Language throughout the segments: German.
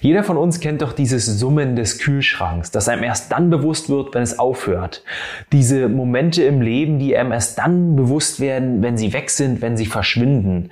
Jeder von uns kennt doch dieses Summen des Kühlschranks, das einem erst dann bewusst wird, wenn es aufhört. Diese Momente im Leben, die einem erst dann bewusst werden, wenn sie weg sind, wenn sie verschwinden.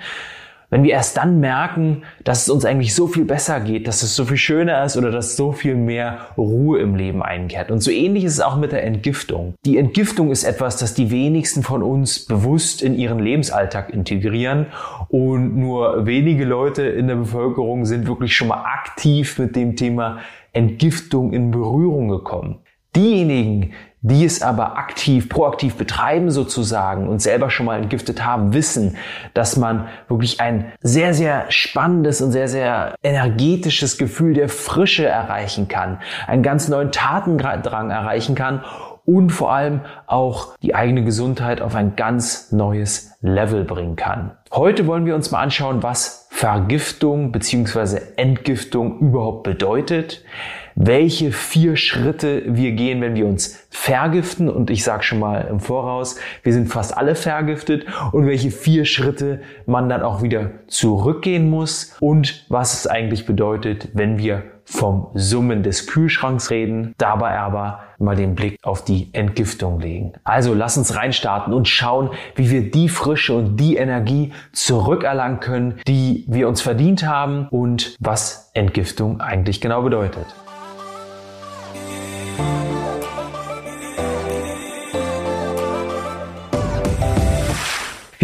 Wenn wir erst dann merken, dass es uns eigentlich so viel besser geht, dass es so viel schöner ist oder dass so viel mehr Ruhe im Leben einkehrt. Und so ähnlich ist es auch mit der Entgiftung. Die Entgiftung ist etwas, das die wenigsten von uns bewusst in ihren Lebensalltag integrieren und nur wenige Leute in der Bevölkerung sind wirklich schon mal aktiv mit dem Thema Entgiftung in Berührung gekommen. Diejenigen, die es aber aktiv, proaktiv betreiben sozusagen und selber schon mal entgiftet haben, wissen, dass man wirklich ein sehr, sehr spannendes und sehr, sehr energetisches Gefühl der Frische erreichen kann, einen ganz neuen Tatendrang erreichen kann und vor allem auch die eigene Gesundheit auf ein ganz neues Level bringen kann. Heute wollen wir uns mal anschauen, was Vergiftung bzw. Entgiftung überhaupt bedeutet welche vier Schritte wir gehen, wenn wir uns vergiften. Und ich sage schon mal im Voraus, wir sind fast alle vergiftet. Und welche vier Schritte man dann auch wieder zurückgehen muss. Und was es eigentlich bedeutet, wenn wir vom Summen des Kühlschranks reden, dabei aber mal den Blick auf die Entgiftung legen. Also lass uns reinstarten und schauen, wie wir die Frische und die Energie zurückerlangen können, die wir uns verdient haben und was Entgiftung eigentlich genau bedeutet. Thank you.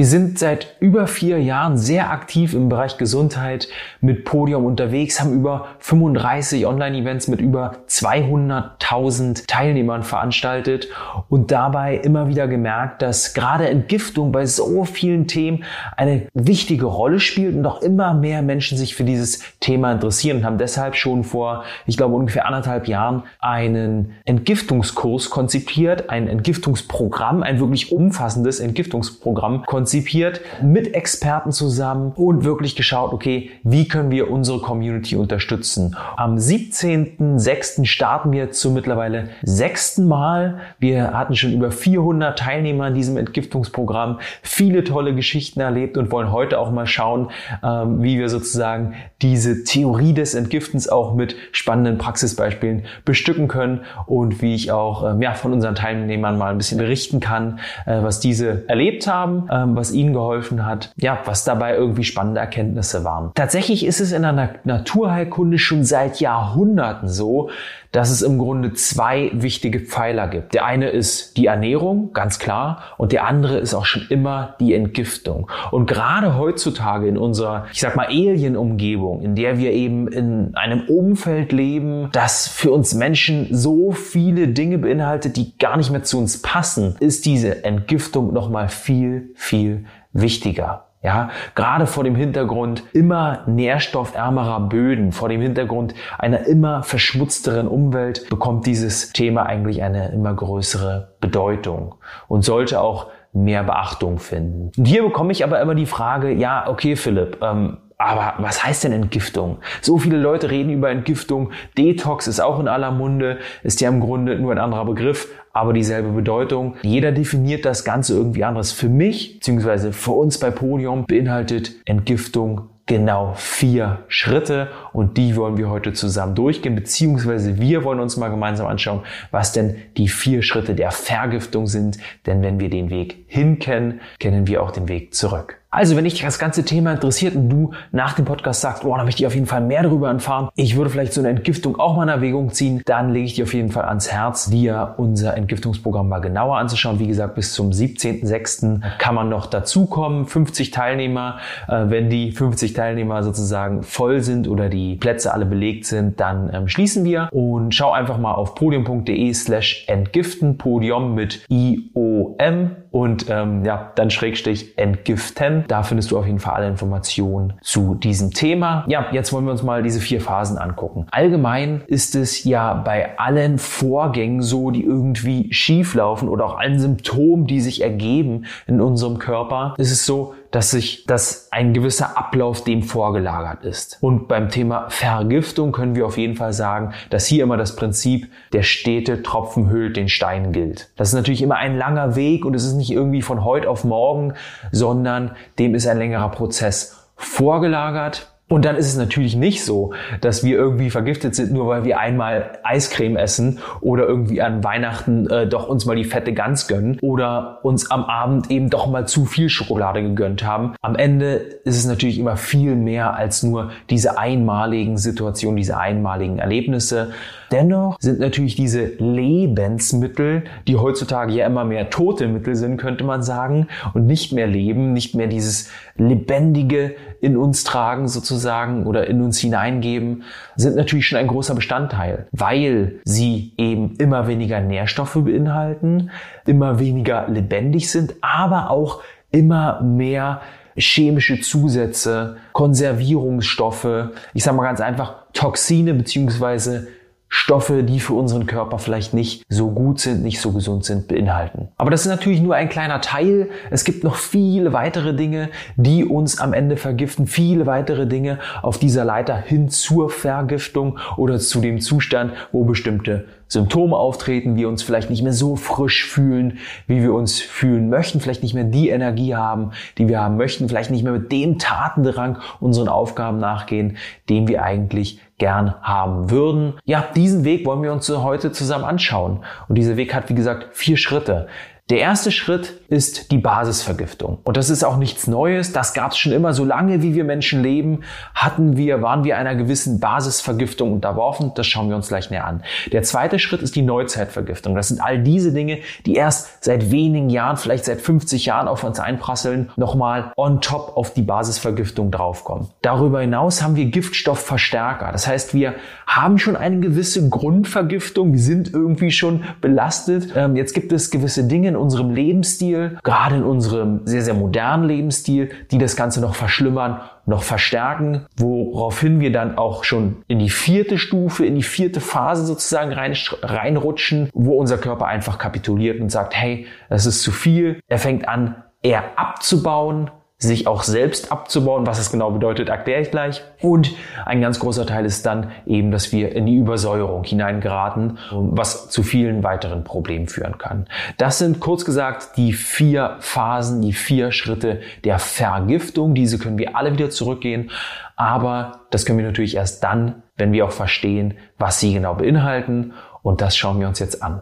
Wir sind seit über vier Jahren sehr aktiv im Bereich Gesundheit mit Podium unterwegs, haben über 35 Online-Events mit über 200.000 Teilnehmern veranstaltet und dabei immer wieder gemerkt, dass gerade Entgiftung bei so vielen Themen eine wichtige Rolle spielt und auch immer mehr Menschen sich für dieses Thema interessieren und haben deshalb schon vor, ich glaube, ungefähr anderthalb Jahren einen Entgiftungskurs konzipiert, ein Entgiftungsprogramm, ein wirklich umfassendes Entgiftungsprogramm konzipiert konzipiert mit Experten zusammen und wirklich geschaut, okay, wie können wir unsere Community unterstützen. Am 17.06. starten wir zum mittlerweile sechsten Mal. Wir hatten schon über 400 Teilnehmer in diesem Entgiftungsprogramm, viele tolle Geschichten erlebt und wollen heute auch mal schauen, ähm, wie wir sozusagen diese Theorie des Entgiftens auch mit spannenden Praxisbeispielen bestücken können und wie ich auch ähm, ja, von unseren Teilnehmern mal ein bisschen berichten kann, äh, was diese erlebt haben, ähm, was ihnen geholfen hat, ja, was dabei irgendwie spannende Erkenntnisse waren. Tatsächlich ist es in der Naturheilkunde schon seit Jahrhunderten so, dass es im Grunde zwei wichtige Pfeiler gibt. Der eine ist die Ernährung, ganz klar, und der andere ist auch schon immer die Entgiftung. Und gerade heutzutage in unserer, ich sag mal, Alien-Umgebung, in der wir eben in einem Umfeld leben, das für uns Menschen so viele Dinge beinhaltet, die gar nicht mehr zu uns passen, ist diese Entgiftung nochmal viel, viel wichtiger. Ja, gerade vor dem Hintergrund immer nährstoffärmerer Böden, vor dem Hintergrund einer immer verschmutzteren Umwelt bekommt dieses Thema eigentlich eine immer größere Bedeutung und sollte auch mehr Beachtung finden. Und hier bekomme ich aber immer die Frage, ja, okay, Philipp, ähm, aber was heißt denn Entgiftung? So viele Leute reden über Entgiftung. Detox ist auch in aller Munde, ist ja im Grunde nur ein anderer Begriff, aber dieselbe Bedeutung. Jeder definiert das Ganze irgendwie anderes. Für mich, beziehungsweise für uns bei Podium, beinhaltet Entgiftung genau vier Schritte und die wollen wir heute zusammen durchgehen, beziehungsweise wir wollen uns mal gemeinsam anschauen, was denn die vier Schritte der Vergiftung sind. Denn wenn wir den Weg hin kennen, kennen wir auch den Weg zurück. Also, wenn dich das ganze Thema interessiert und du nach dem Podcast sagst, oh, da möchte ich auf jeden Fall mehr darüber erfahren, ich würde vielleicht so eine Entgiftung auch mal in Erwägung ziehen, dann lege ich dir auf jeden Fall ans Herz, dir unser Entgiftungsprogramm mal genauer anzuschauen. Wie gesagt, bis zum 17.06. kann man noch dazukommen. 50 Teilnehmer. Äh, wenn die 50 Teilnehmer sozusagen voll sind oder die Plätze alle belegt sind, dann ähm, schließen wir und schau einfach mal auf podium.de slash entgiften, Podium mit I-O-M und ähm, ja, dann Schrägstrich entgiften. Da findest du auf jeden Fall alle Informationen zu diesem Thema. Ja, jetzt wollen wir uns mal diese vier Phasen angucken. Allgemein ist es ja bei allen Vorgängen so, die irgendwie schief laufen oder auch allen Symptomen, die sich ergeben in unserem Körper, ist es so, dass sich dass ein gewisser Ablauf dem vorgelagert ist. Und beim Thema Vergiftung können wir auf jeden Fall sagen, dass hier immer das Prinzip der stete Tropfen hüllt den Stein gilt. Das ist natürlich immer ein langer Weg und es ist nicht irgendwie von heute auf morgen, sondern dem ist ein längerer Prozess vorgelagert Und dann ist es natürlich nicht so, dass wir irgendwie vergiftet sind, nur weil wir einmal Eiscreme essen oder irgendwie an Weihnachten äh, doch uns mal die fette Gans gönnen oder uns am Abend eben doch mal zu viel Schokolade gegönnt haben. Am Ende ist es natürlich immer viel mehr als nur diese einmaligen Situationen, diese einmaligen Erlebnisse. Dennoch sind natürlich diese Lebensmittel, die heutzutage ja immer mehr tote Mittel sind, könnte man sagen, und nicht mehr leben, nicht mehr dieses Lebendige in uns tragen sozusagen oder in uns hineingeben, sind natürlich schon ein großer Bestandteil, weil sie eben immer weniger Nährstoffe beinhalten, immer weniger lebendig sind, aber auch immer mehr chemische Zusätze, Konservierungsstoffe, ich sage mal ganz einfach Toxine beziehungsweise Stoffe, die für unseren Körper vielleicht nicht so gut sind, nicht so gesund sind, beinhalten. Aber das ist natürlich nur ein kleiner Teil. Es gibt noch viele weitere Dinge, die uns am Ende vergiften, viele weitere Dinge auf dieser Leiter hin zur Vergiftung oder zu dem Zustand, wo bestimmte Symptome auftreten, wir uns vielleicht nicht mehr so frisch fühlen, wie wir uns fühlen möchten, vielleicht nicht mehr die Energie haben, die wir haben möchten, vielleicht nicht mehr mit dem Tatendrang unseren Aufgaben nachgehen, den wir eigentlich gern haben würden. Ja, diesen Weg wollen wir uns heute zusammen anschauen. Und dieser Weg hat, wie gesagt, vier Schritte. Der erste Schritt ist die Basisvergiftung. Und das ist auch nichts Neues. Das gab es schon immer. Solange wie wir Menschen leben, hatten wir, waren wir einer gewissen Basisvergiftung unterworfen. Das schauen wir uns gleich näher an. Der zweite Schritt ist die Neuzeitvergiftung. Das sind all diese Dinge, die erst seit wenigen Jahren, vielleicht seit 50 Jahren auf uns einprasseln, nochmal on top auf die Basisvergiftung draufkommen. Darüber hinaus haben wir Giftstoffverstärker. Das heißt, wir haben schon eine gewisse Grundvergiftung. Wir sind irgendwie schon belastet. Ähm, jetzt gibt es gewisse Dinge unserem Lebensstil, gerade in unserem sehr, sehr modernen Lebensstil, die das Ganze noch verschlimmern, noch verstärken, woraufhin wir dann auch schon in die vierte Stufe, in die vierte Phase sozusagen rein, reinrutschen, wo unser Körper einfach kapituliert und sagt, hey, das ist zu viel. Er fängt an, eher abzubauen, sich auch selbst abzubauen. Was es genau bedeutet, erkläre ich gleich. Und ein ganz großer Teil ist dann eben, dass wir in die Übersäuerung hineingeraten, was zu vielen weiteren Problemen führen kann. Das sind kurz gesagt die vier Phasen, die vier Schritte der Vergiftung. Diese können wir alle wieder zurückgehen. Aber das können wir natürlich erst dann, wenn wir auch verstehen, was sie genau beinhalten. Und das schauen wir uns jetzt an.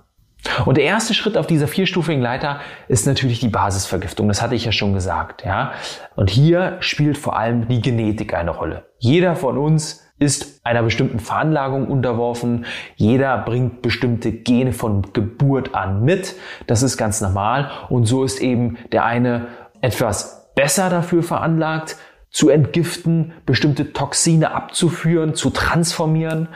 Und der erste Schritt auf dieser vierstufigen Leiter ist natürlich die Basisvergiftung. Das hatte ich ja schon gesagt, ja. Und hier spielt vor allem die Genetik eine Rolle. Jeder von uns ist einer bestimmten Veranlagung unterworfen. Jeder bringt bestimmte Gene von Geburt an mit. Das ist ganz normal. Und so ist eben der eine etwas besser dafür veranlagt, zu entgiften, bestimmte Toxine abzuführen, zu transformieren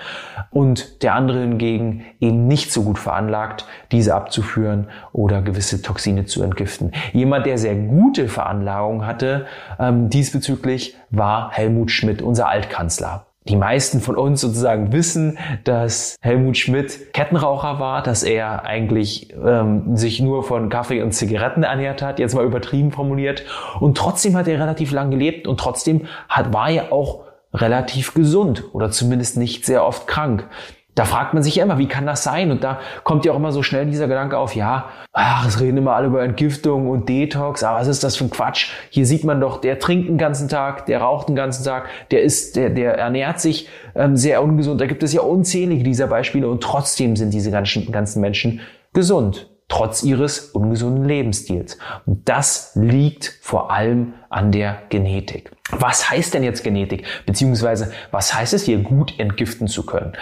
und der andere hingegen eben nicht so gut veranlagt, diese abzuführen oder gewisse Toxine zu entgiften. Jemand, der sehr gute Veranlagung hatte, ähm, diesbezüglich war Helmut Schmidt, unser Altkanzler die meisten von uns sozusagen wissen, dass Helmut Schmidt Kettenraucher war, dass er eigentlich ähm, sich nur von Kaffee und Zigaretten ernährt hat, jetzt mal übertrieben formuliert. Und trotzdem hat er relativ lang gelebt und trotzdem hat, war er auch relativ gesund oder zumindest nicht sehr oft krank. Da fragt man sich ja immer, wie kann das sein? Und da kommt ja auch immer so schnell dieser Gedanke auf, ja, ach, es reden immer alle über Entgiftung und Detox, aber was ist das für ein Quatsch? Hier sieht man doch, der trinkt den ganzen Tag, der raucht den ganzen Tag, der ist, der, der ernährt sich ähm, sehr ungesund. Da gibt es ja unzählige dieser Beispiele und trotzdem sind diese ganzen, ganzen Menschen gesund trotz ihres ungesunden Lebensstils. Und das liegt vor allem an der Genetik. Was heißt denn jetzt Genetik? Beziehungsweise was heißt es hier gut entgiften zu können?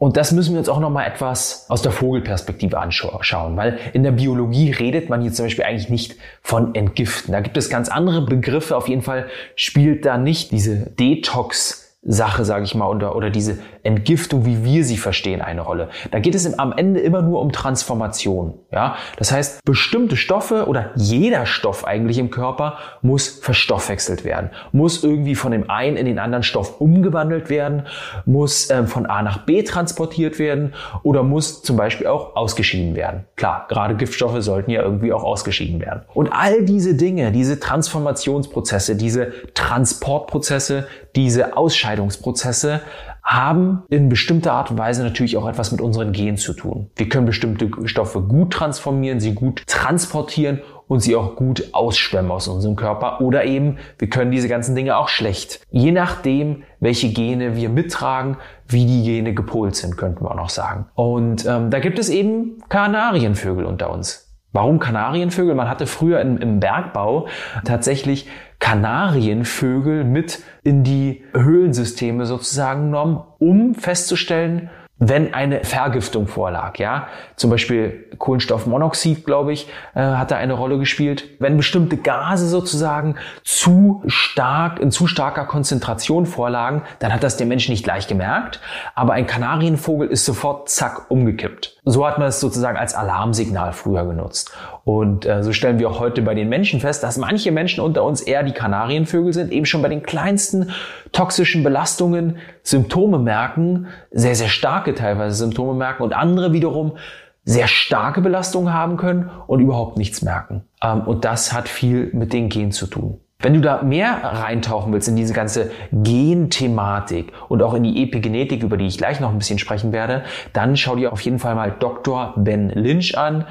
Und das müssen wir uns auch nochmal etwas aus der Vogelperspektive anschauen, weil in der Biologie redet man hier zum Beispiel eigentlich nicht von Entgiften. Da gibt es ganz andere Begriffe. Auf jeden Fall spielt da nicht diese Detox Sache, sage ich mal, oder, oder diese Entgiftung, wie wir sie verstehen, eine Rolle. Da geht es am Ende immer nur um Transformation. Ja, das heißt, bestimmte Stoffe oder jeder Stoff eigentlich im Körper muss verstoffwechselt werden, muss irgendwie von dem einen in den anderen Stoff umgewandelt werden, muss ähm, von A nach B transportiert werden oder muss zum Beispiel auch ausgeschieden werden. Klar, gerade Giftstoffe sollten ja irgendwie auch ausgeschieden werden. Und all diese Dinge, diese Transformationsprozesse, diese Transportprozesse, diese Ausscheidungsprozesse haben in bestimmter Art und Weise natürlich auch etwas mit unseren Genen zu tun. Wir können bestimmte Stoffe gut transformieren, sie gut transportieren und sie auch gut ausschwemmen aus unserem Körper oder eben wir können diese ganzen Dinge auch schlecht. Je nachdem, welche Gene wir mittragen, wie die Gene gepolt sind, könnten wir auch noch sagen. Und ähm, da gibt es eben Kanarienvögel unter uns. Warum Kanarienvögel? Man hatte früher im, im Bergbau tatsächlich Kanarienvögel mit in die Höhlensysteme sozusagen genommen, um festzustellen, wenn eine Vergiftung vorlag, ja, zum Beispiel Kohlenstoffmonoxid, glaube ich, äh, hat da eine Rolle gespielt. Wenn bestimmte Gase sozusagen zu stark, in zu starker Konzentration vorlagen, dann hat das der Mensch nicht gleich gemerkt, aber ein Kanarienvogel ist sofort zack umgekippt. So hat man es sozusagen als Alarmsignal früher genutzt. Und äh, so stellen wir auch heute bei den Menschen fest, dass manche Menschen unter uns eher die Kanarienvögel sind, eben schon bei den kleinsten toxischen Belastungen Symptome merken, sehr, sehr starke teilweise Symptome merken und andere wiederum sehr starke Belastungen haben können und überhaupt nichts merken. Ähm, und das hat viel mit den Genen zu tun. Wenn du da mehr reintauchen willst in diese ganze Genthematik und auch in die Epigenetik, über die ich gleich noch ein bisschen sprechen werde, dann schau dir auf jeden Fall mal Dr. Ben Lynch an.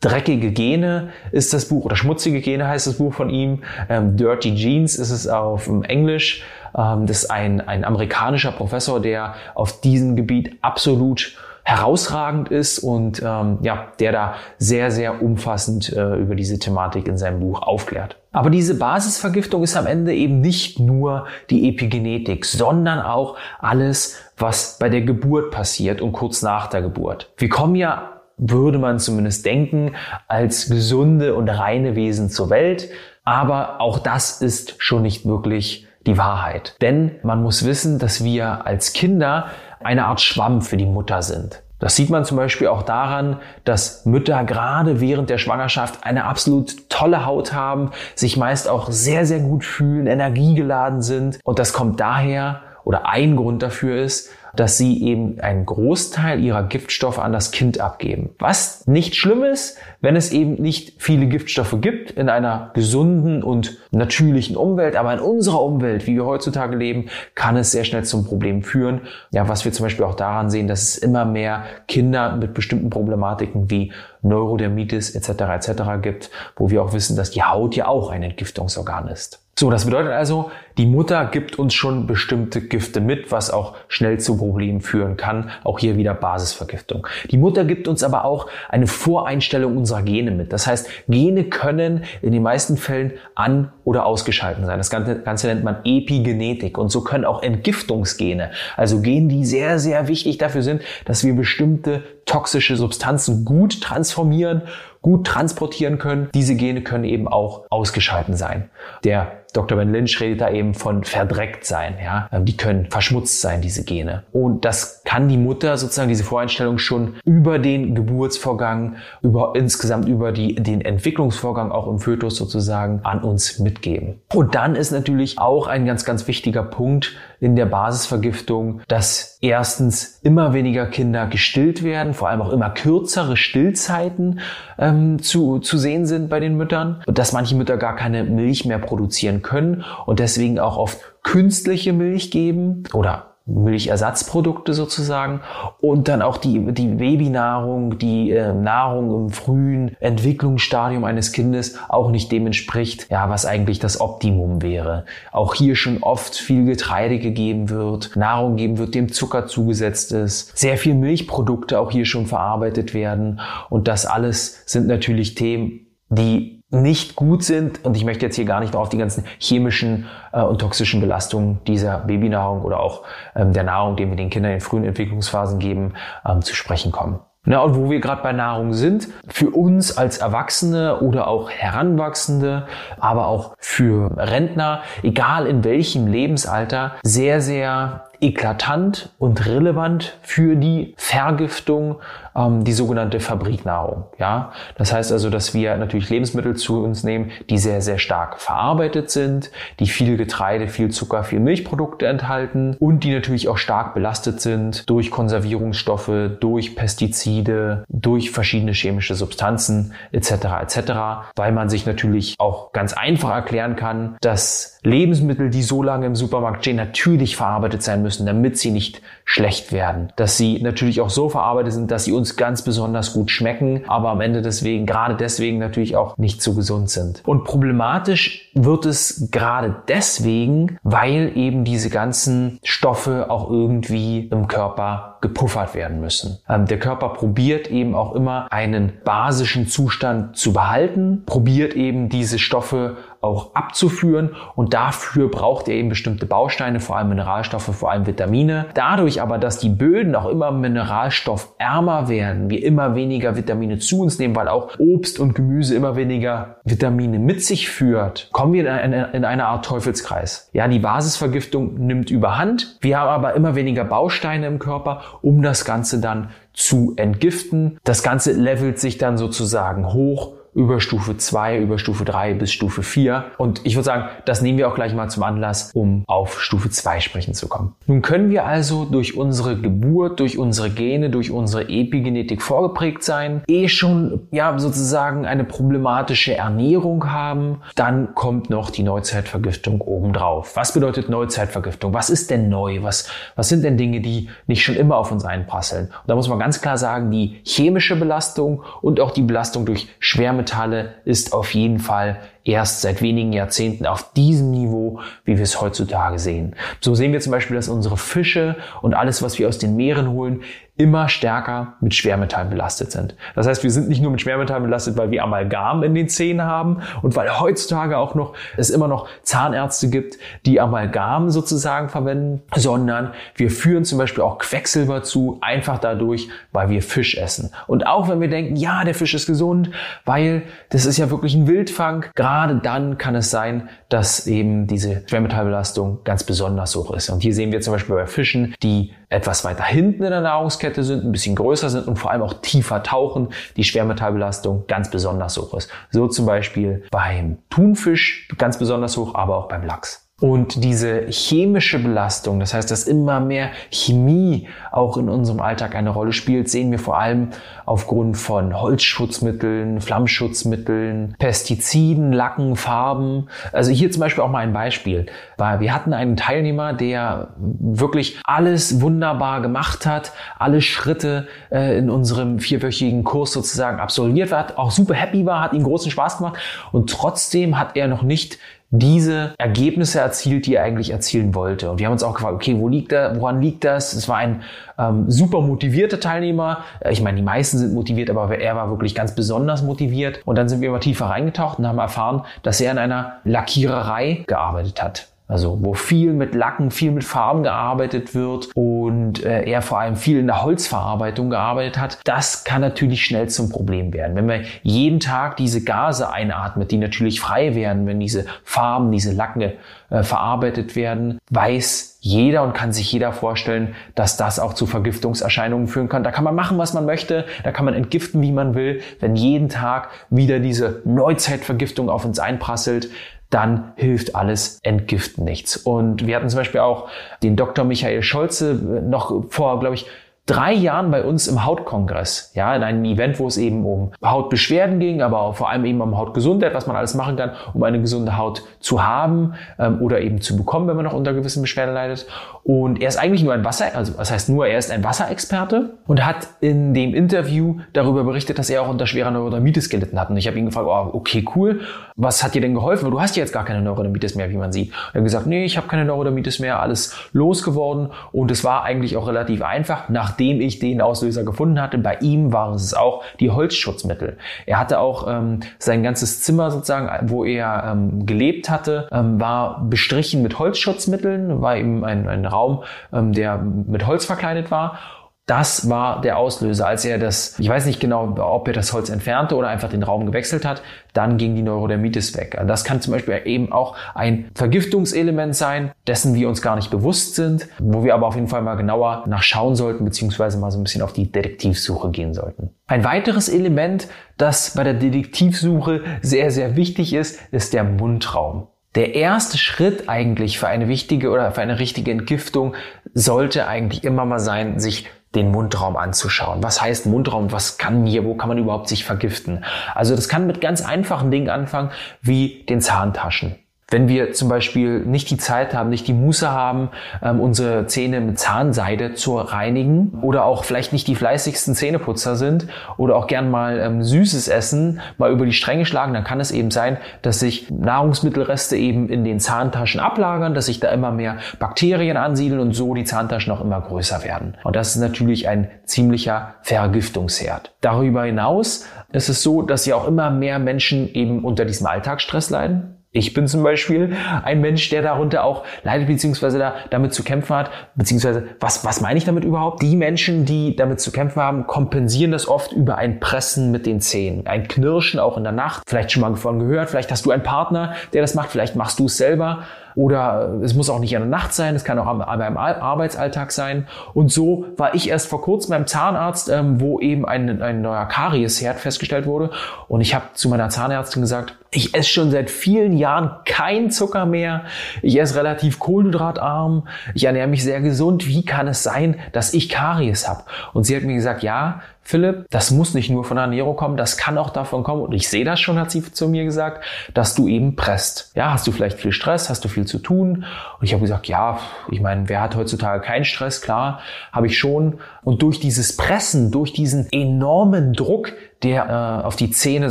Dreckige Gene ist das Buch oder schmutzige Gene heißt das Buch von ihm. Ähm, Dirty Genes ist es auf Englisch. Ähm, das ist ein, ein amerikanischer Professor, der auf diesem Gebiet absolut herausragend ist und ähm, ja, der da sehr, sehr umfassend äh, über diese Thematik in seinem Buch aufklärt. Aber diese Basisvergiftung ist am Ende eben nicht nur die Epigenetik, sondern auch alles, was bei der Geburt passiert und kurz nach der Geburt. Wir kommen ja würde man zumindest denken, als gesunde und reine Wesen zur Welt. Aber auch das ist schon nicht wirklich die Wahrheit. Denn man muss wissen, dass wir als Kinder eine Art Schwamm für die Mutter sind. Das sieht man zum Beispiel auch daran, dass Mütter gerade während der Schwangerschaft eine absolut tolle Haut haben, sich meist auch sehr, sehr gut fühlen, energiegeladen sind. Und das kommt daher, oder ein Grund dafür ist, dass sie eben einen Großteil ihrer Giftstoffe an das Kind abgeben. Was nicht schlimm ist, wenn es eben nicht viele Giftstoffe gibt in einer gesunden und natürlichen Umwelt. Aber in unserer Umwelt, wie wir heutzutage leben, kann es sehr schnell zum Problem führen. Ja, was wir zum Beispiel auch daran sehen, dass es immer mehr Kinder mit bestimmten Problematiken wie Neurodermitis etc. etc. gibt, wo wir auch wissen, dass die Haut ja auch ein Entgiftungsorgan ist. So, das bedeutet also, die Mutter gibt uns schon bestimmte Gifte mit, was auch schnell zu Problemen führen kann. Auch hier wieder Basisvergiftung. Die Mutter gibt uns aber auch eine Voreinstellung unserer Gene mit. Das heißt, Gene können in den meisten Fällen an- oder ausgeschalten sein. Das Ganze, Ganze nennt man Epigenetik. Und so können auch Entgiftungsgene, also Gene, die sehr, sehr wichtig dafür sind, dass wir bestimmte toxische Substanzen gut transformieren gut transportieren können. Diese Gene können eben auch ausgeschalten sein. Der Dr. Ben Lynch redet da eben von verdreckt sein. Ja? Ähm, die können verschmutzt sein, diese Gene. Und das kann die Mutter sozusagen, diese Voreinstellung schon über den Geburtsvorgang, über insgesamt über die, den Entwicklungsvorgang auch im Fötus sozusagen an uns mitgeben. Und dann ist natürlich auch ein ganz, ganz wichtiger Punkt in der Basisvergiftung, dass erstens immer weniger Kinder gestillt werden, vor allem auch immer kürzere Stillzeiten ähm, zu, zu sehen sind bei den Müttern, dass manche Mütter gar keine Milch mehr produzieren können und deswegen auch oft künstliche Milch geben oder Milchersatzprodukte sozusagen und dann auch die, die Babynahrung, die äh, Nahrung im frühen Entwicklungsstadium eines Kindes auch nicht dem entspricht, ja, was eigentlich das Optimum wäre. Auch hier schon oft viel Getreide gegeben wird, Nahrung gegeben wird, dem Zucker zugesetzt ist, sehr viel Milchprodukte auch hier schon verarbeitet werden und das alles sind natürlich Themen, die nicht gut sind. Und ich möchte jetzt hier gar nicht auf die ganzen chemischen äh, und toxischen Belastungen dieser Babynahrung oder auch ähm, der Nahrung, die wir den Kindern in frühen Entwicklungsphasen geben, ähm, zu sprechen kommen. Na, und wo wir gerade bei Nahrung sind, für uns als Erwachsene oder auch Heranwachsende, aber auch für Rentner, egal in welchem Lebensalter, sehr, sehr eklatant und relevant für die Vergiftung ähm, die sogenannte Fabriknahrung. Ja, das heißt also, dass wir natürlich Lebensmittel zu uns nehmen, die sehr sehr stark verarbeitet sind, die viel Getreide, viel Zucker, viel Milchprodukte enthalten und die natürlich auch stark belastet sind durch Konservierungsstoffe, durch Pestizide, durch verschiedene chemische Substanzen etc. etc. Weil man sich natürlich auch ganz einfach erklären kann, dass Lebensmittel, die so lange im Supermarkt stehen, natürlich verarbeitet sein müssen, damit sie nicht schlecht werden. Dass sie natürlich auch so verarbeitet sind, dass sie uns ganz besonders gut schmecken, aber am Ende deswegen, gerade deswegen natürlich auch nicht so gesund sind. Und problematisch wird es gerade deswegen, weil eben diese ganzen Stoffe auch irgendwie im Körper gepuffert werden müssen. Ähm, der Körper probiert eben auch immer einen basischen Zustand zu behalten, probiert eben diese Stoffe auch abzuführen und dafür braucht er eben bestimmte Bausteine, vor allem Mineralstoffe, vor allem Vitamine. Dadurch aber, dass die Böden auch immer mineralstoffärmer werden, wir immer weniger Vitamine zu uns nehmen, weil auch Obst und Gemüse immer weniger Vitamine mit sich führt, kommen wir in eine Art Teufelskreis. Ja, die Basisvergiftung nimmt überhand, wir haben aber immer weniger Bausteine im Körper, um das Ganze dann zu entgiften. Das Ganze levelt sich dann sozusagen hoch über Stufe 2, über Stufe 3 bis Stufe 4. Und ich würde sagen, das nehmen wir auch gleich mal zum Anlass, um auf Stufe 2 sprechen zu kommen. Nun können wir also durch unsere Geburt, durch unsere Gene, durch unsere Epigenetik vorgeprägt sein, eh schon, ja, sozusagen eine problematische Ernährung haben. Dann kommt noch die Neuzeitvergiftung obendrauf. Was bedeutet Neuzeitvergiftung? Was ist denn neu? Was, was sind denn Dinge, die nicht schon immer auf uns einprasseln? Und da muss man ganz klar sagen, die chemische Belastung und auch die Belastung durch Schwermetalle Schwermetalle ist auf jeden Fall erst seit wenigen Jahrzehnten auf diesem Niveau, wie wir es heutzutage sehen. So sehen wir zum Beispiel, dass unsere Fische und alles, was wir aus den Meeren holen, immer stärker mit Schwermetallen belastet sind. Das heißt, wir sind nicht nur mit Schwermetallen belastet, weil wir Amalgam in den Zähnen haben und weil heutzutage auch noch es immer noch Zahnärzte gibt, die Amalgam sozusagen verwenden, sondern wir führen zum Beispiel auch Quecksilber zu, einfach dadurch, weil wir Fisch essen. Und auch wenn wir denken, ja, der Fisch ist gesund, weil das ist ja wirklich ein Wildfang, gerade gerade dann kann es sein, dass eben diese Schwermetallbelastung ganz besonders hoch ist. Und hier sehen wir zum Beispiel bei Fischen, die etwas weiter hinten in der Nahrungskette sind, ein bisschen größer sind und vor allem auch tiefer tauchen, die Schwermetallbelastung ganz besonders hoch ist. So zum Beispiel beim Thunfisch ganz besonders hoch, aber auch beim Lachs. Und diese chemische Belastung, das heißt, dass immer mehr Chemie auch in unserem Alltag eine Rolle spielt, sehen wir vor allem aufgrund von Holzschutzmitteln, Flammschutzmitteln, Pestiziden, Lacken, Farben. Also hier zum Beispiel auch mal ein Beispiel. Wir hatten einen Teilnehmer, der wirklich alles wunderbar gemacht hat, alle Schritte äh, in unserem vierwöchigen Kurs sozusagen absolviert hat, auch super happy war, hat ihm großen Spaß gemacht und trotzdem hat er noch nicht diese Ergebnisse erzielt, die er eigentlich erzielen wollte. Und wir haben uns auch gefragt, okay, wo liegt er, woran liegt das? Es war ein ähm, super motivierter Teilnehmer. Äh, ich meine, die meisten sind motiviert, aber er war wirklich ganz besonders motiviert. Und dann sind wir immer tiefer reingetaucht und haben erfahren, dass er in einer Lackiererei gearbeitet hat. Also wo viel mit Lacken, viel mit Farben gearbeitet wird und äh, er vor allem viel in der Holzverarbeitung gearbeitet hat, das kann natürlich schnell zum Problem werden. Wenn wir jeden Tag diese Gase einatmet, die natürlich frei werden, wenn diese Farben, diese Lacken äh, verarbeitet werden, weiß jeder und kann sich jeder vorstellen, dass das auch zu Vergiftungserscheinungen führen kann. Da kann man machen, was man möchte, da kann man entgiften, wie man will. Wenn jeden Tag wieder diese Neuzeitvergiftung auf uns einprasselt, dann hilft alles Entgiften nichts. Und wir hatten zum Beispiel auch den Dr. Michael Scholze noch vor, glaube ich, drei Jahren bei uns im Hautkongress, ja, in einem Event, wo es eben um Hautbeschwerden ging, aber vor allem eben um Hautgesundheit, was man alles machen kann, um eine gesunde Haut zu haben ähm, oder eben zu bekommen, wenn man noch unter gewissen Beschwerden leidet. Und er ist eigentlich nur ein Wasser, also was heißt nur, er ist ein Wasserexperte und hat in dem Interview darüber berichtet, dass er auch unter schwerer Neurodermitis gelitten hat. Und ich habe ihn gefragt, oh, okay, cool, was hat dir denn geholfen? Du hast ja jetzt gar keine Neurodermitis mehr, wie man sieht. er hat gesagt, nee, ich habe keine Neurodermitis mehr, alles losgeworden und es war eigentlich auch relativ einfach, nach nachdem ich den Auslöser gefunden hatte. Bei ihm waren es auch die Holzschutzmittel. Er hatte auch ähm, sein ganzes Zimmer sozusagen, wo er ähm, gelebt hatte, ähm, war bestrichen mit Holzschutzmitteln, war eben ein, ein Raum, ähm, der mit Holz verkleidet war. Das war der Auslöser, als er das, ich weiß nicht genau, ob er das Holz entfernte oder einfach den Raum gewechselt hat, dann ging die Neurodermitis weg. Also das kann zum Beispiel eben auch ein Vergiftungselement sein, dessen wir uns gar nicht bewusst sind, wo wir aber auf jeden Fall mal genauer nachschauen sollten, beziehungsweise mal so ein bisschen auf die Detektivsuche gehen sollten. Ein weiteres Element, das bei der Detektivsuche sehr, sehr wichtig ist, ist der Mundraum. Der erste Schritt eigentlich für eine wichtige oder für eine richtige Entgiftung sollte eigentlich immer mal sein, sich den Mundraum anzuschauen. Was heißt Mundraum? Was kann hier? Wo kann man überhaupt sich vergiften? Also das kann mit ganz einfachen Dingen anfangen, wie den Zahntaschen. Wenn wir zum Beispiel nicht die Zeit haben, nicht die Muße haben, ähm, unsere Zähne mit Zahnseide zu reinigen oder auch vielleicht nicht die fleißigsten Zähneputzer sind oder auch gern mal ähm, süßes Essen, mal über die Stränge schlagen, dann kann es eben sein, dass sich Nahrungsmittelreste eben in den Zahntaschen ablagern, dass sich da immer mehr Bakterien ansiedeln und so die Zahntaschen auch immer größer werden. Und das ist natürlich ein ziemlicher Vergiftungsherd. Darüber hinaus ist es so, dass ja auch immer mehr Menschen eben unter diesem Alltagsstress leiden. Ich bin zum Beispiel ein Mensch, der darunter auch leidet, beziehungsweise da, damit zu kämpfen hat, beziehungsweise was, was meine ich damit überhaupt? Die Menschen, die damit zu kämpfen haben, kompensieren das oft über ein Pressen mit den Zähnen, ein Knirschen auch in der Nacht, vielleicht schon mal davon gehört, vielleicht hast du einen Partner, der das macht, vielleicht machst du es selber oder es muss auch nicht in der Nacht sein, es kann auch am, am Arbeitsalltag sein. Und so war ich erst vor kurzem beim Zahnarzt, ähm, wo eben ein, ein neuer Kariesherd festgestellt wurde. Und ich habe zu meiner Zahnärztin gesagt, ich esse schon seit vielen Jahren kein Zucker mehr. Ich esse relativ kohlenhydratarm. Ich ernähre mich sehr gesund. Wie kann es sein, dass ich Karies habe? Und sie hat mir gesagt, ja, Philipp, das muss nicht nur von Ernährung kommen, das kann auch davon kommen. Und ich sehe das schon, hat sie zu mir gesagt, dass du eben presst. Ja, hast du vielleicht viel Stress, hast du viel zu tun? Und ich habe gesagt, ja, ich meine, wer hat heutzutage keinen Stress? Klar, habe ich schon. Und durch dieses Pressen, durch diesen enormen Druck, der äh, auf die Zähne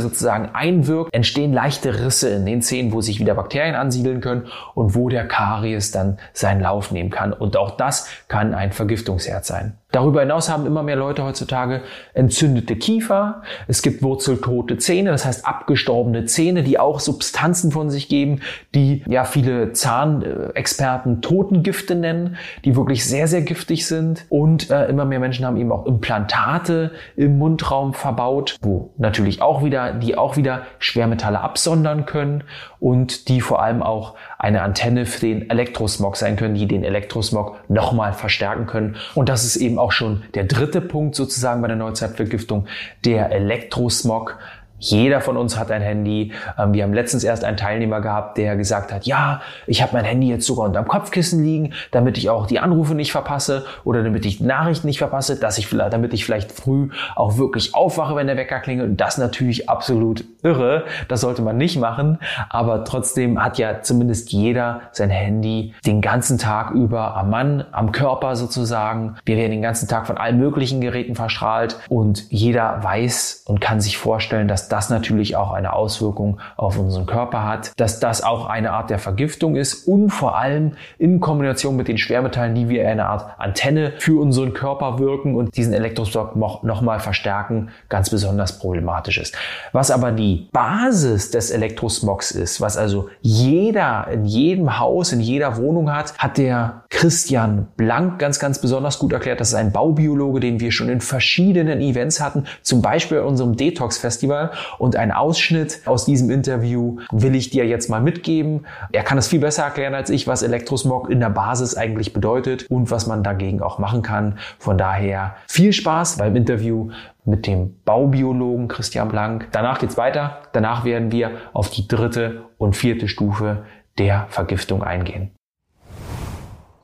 sozusagen einwirkt, entstehen leichte Risse in den Zähnen, wo sich wieder Bakterien ansiedeln können und wo der Karies dann seinen Lauf nehmen kann. Und auch das kann ein Vergiftungsherd sein. Darüber hinaus haben immer mehr Leute heutzutage entzündete Kiefer. Es gibt wurzeltote Zähne, das heißt abgestorbene Zähne, die auch Substanzen von sich geben, die ja viele Zahnexperten Totengifte nennen, die wirklich sehr, sehr giftig sind. Und äh, immer mehr Menschen haben eben auch Implantate im Mundraum verbaut, wo natürlich auch wieder, die auch wieder Schwermetalle absondern können und die vor allem auch eine Antenne für den Elektrosmog sein können, die den Elektrosmog nochmal verstärken können. Und das ist eben auch schon der dritte Punkt sozusagen bei der Neuzeitvergiftung, der Elektrosmog. Jeder von uns hat ein Handy. Ähm, wir haben letztens erst einen Teilnehmer gehabt, der gesagt hat, ja, ich habe mein Handy jetzt sogar unterm Kopfkissen liegen, damit ich auch die Anrufe nicht verpasse oder damit ich Nachrichten nicht verpasse, dass ich, damit ich vielleicht früh auch wirklich aufwache, wenn der Wecker klingelt. Und das natürlich absolut irre. Das sollte man nicht machen. Aber trotzdem hat ja zumindest jeder sein Handy den ganzen Tag über am Mann, am Körper sozusagen. Wir werden den ganzen Tag von allen möglichen Geräten verstrahlt und jeder weiß und kann sich vorstellen, dass das natürlich auch eine Auswirkung auf unseren Körper hat, dass das auch eine Art der Vergiftung ist und vor allem in Kombination mit den Schwermetallen, die wie eine Art Antenne für unseren Körper wirken und diesen Elektrosmog nochmal verstärken, ganz besonders problematisch ist. Was aber die Basis des Elektrosmogs ist, was also jeder in jedem Haus, in jeder Wohnung hat, hat der Christian Blank ganz, ganz besonders gut erklärt. Das ist ein Baubiologe, den wir schon in verschiedenen Events hatten, zum Beispiel in unserem Detox-Festival. Und ein Ausschnitt aus diesem Interview will ich dir jetzt mal mitgeben. Er kann es viel besser erklären als ich, was Elektrosmog in der Basis eigentlich bedeutet und was man dagegen auch machen kann. Von daher viel Spaß beim Interview mit dem Baubiologen Christian Blank. Danach geht's weiter. Danach werden wir auf die dritte und vierte Stufe der Vergiftung eingehen.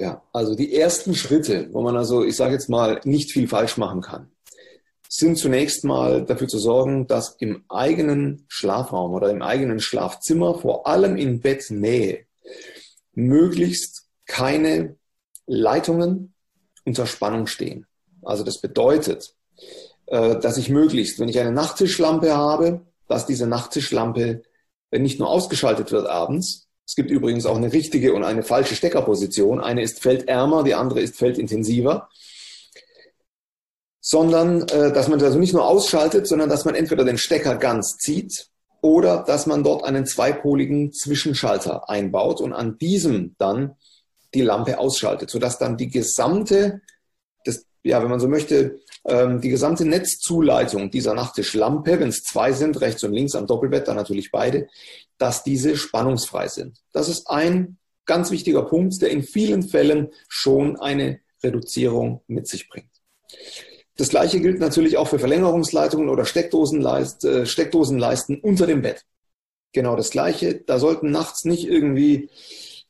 Ja, also die ersten Schritte, wo man also, ich sage jetzt mal, nicht viel falsch machen kann sind zunächst mal dafür zu sorgen, dass im eigenen Schlafraum oder im eigenen Schlafzimmer, vor allem in Bettnähe, möglichst keine Leitungen unter Spannung stehen. Also das bedeutet, äh, dass ich möglichst, wenn ich eine Nachttischlampe habe, dass diese Nachttischlampe nicht nur ausgeschaltet wird abends, es gibt übrigens auch eine richtige und eine falsche Steckerposition. Eine ist feldärmer, die andere ist feldintensiver sondern äh, dass man das also nicht nur ausschaltet, sondern dass man entweder den Stecker ganz zieht oder dass man dort einen zweipoligen Zwischenschalter einbaut und an diesem dann die Lampe ausschaltet, sodass dann die gesamte, das, ja, wenn man so möchte, ähm, die gesamte Netzzuleitung dieser Nachttischlampe, wenn es zwei sind, rechts und links am Doppelbett, dann natürlich beide, dass diese spannungsfrei sind. Das ist ein ganz wichtiger Punkt, der in vielen Fällen schon eine Reduzierung mit sich bringt. Das gleiche gilt natürlich auch für Verlängerungsleitungen oder Steckdosenleist, äh, Steckdosenleisten unter dem Bett. Genau das gleiche. Da sollten nachts nicht irgendwie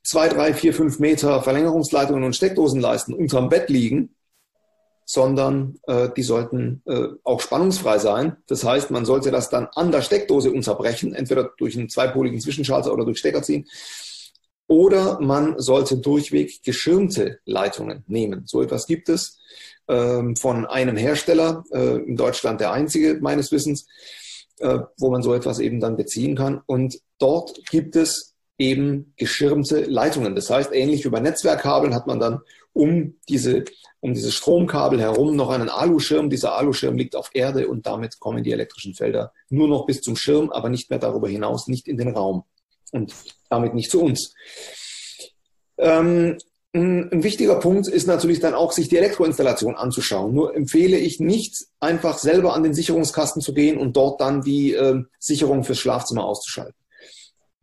zwei, drei, vier, fünf Meter Verlängerungsleitungen und Steckdosenleisten unterm Bett liegen, sondern äh, die sollten äh, auch spannungsfrei sein. Das heißt, man sollte das dann an der Steckdose unterbrechen, entweder durch einen zweipoligen Zwischenschalter oder durch Stecker ziehen Oder man sollte durchweg geschirmte Leitungen nehmen. So etwas gibt es von einem Hersteller, äh, in Deutschland der einzige meines Wissens, äh, wo man so etwas eben dann beziehen kann. Und dort gibt es eben geschirmte Leitungen. Das heißt, ähnlich wie bei Netzwerkkabeln hat man dann um diese, um dieses Stromkabel herum noch einen Aluschirm. Dieser Aluschirm liegt auf Erde und damit kommen die elektrischen Felder nur noch bis zum Schirm, aber nicht mehr darüber hinaus, nicht in den Raum und damit nicht zu uns. Ähm, ein wichtiger Punkt ist natürlich dann auch, sich die Elektroinstallation anzuschauen. Nur empfehle ich nicht, einfach selber an den Sicherungskasten zu gehen und dort dann die äh, Sicherung fürs Schlafzimmer auszuschalten.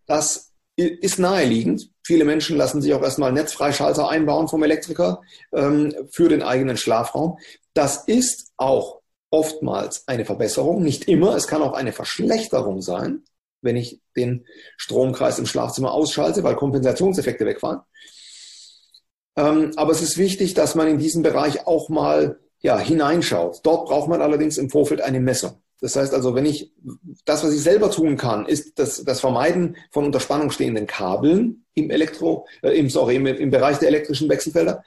Das ist naheliegend. Viele Menschen lassen sich auch erstmal Netzfreischalter einbauen vom Elektriker ähm, für den eigenen Schlafraum. Das ist auch oftmals eine Verbesserung, nicht immer. Es kann auch eine Verschlechterung sein, wenn ich den Stromkreis im Schlafzimmer ausschalte, weil Kompensationseffekte wegfallen. Ähm, aber es ist wichtig, dass man in diesen Bereich auch mal ja, hineinschaut. Dort braucht man allerdings im Vorfeld eine Messung. Das heißt also, wenn ich das, was ich selber tun kann, ist das, das Vermeiden von unter Spannung stehenden Kabeln im Elektro, äh, im, sorry, im, im Bereich der elektrischen Wechselfelder.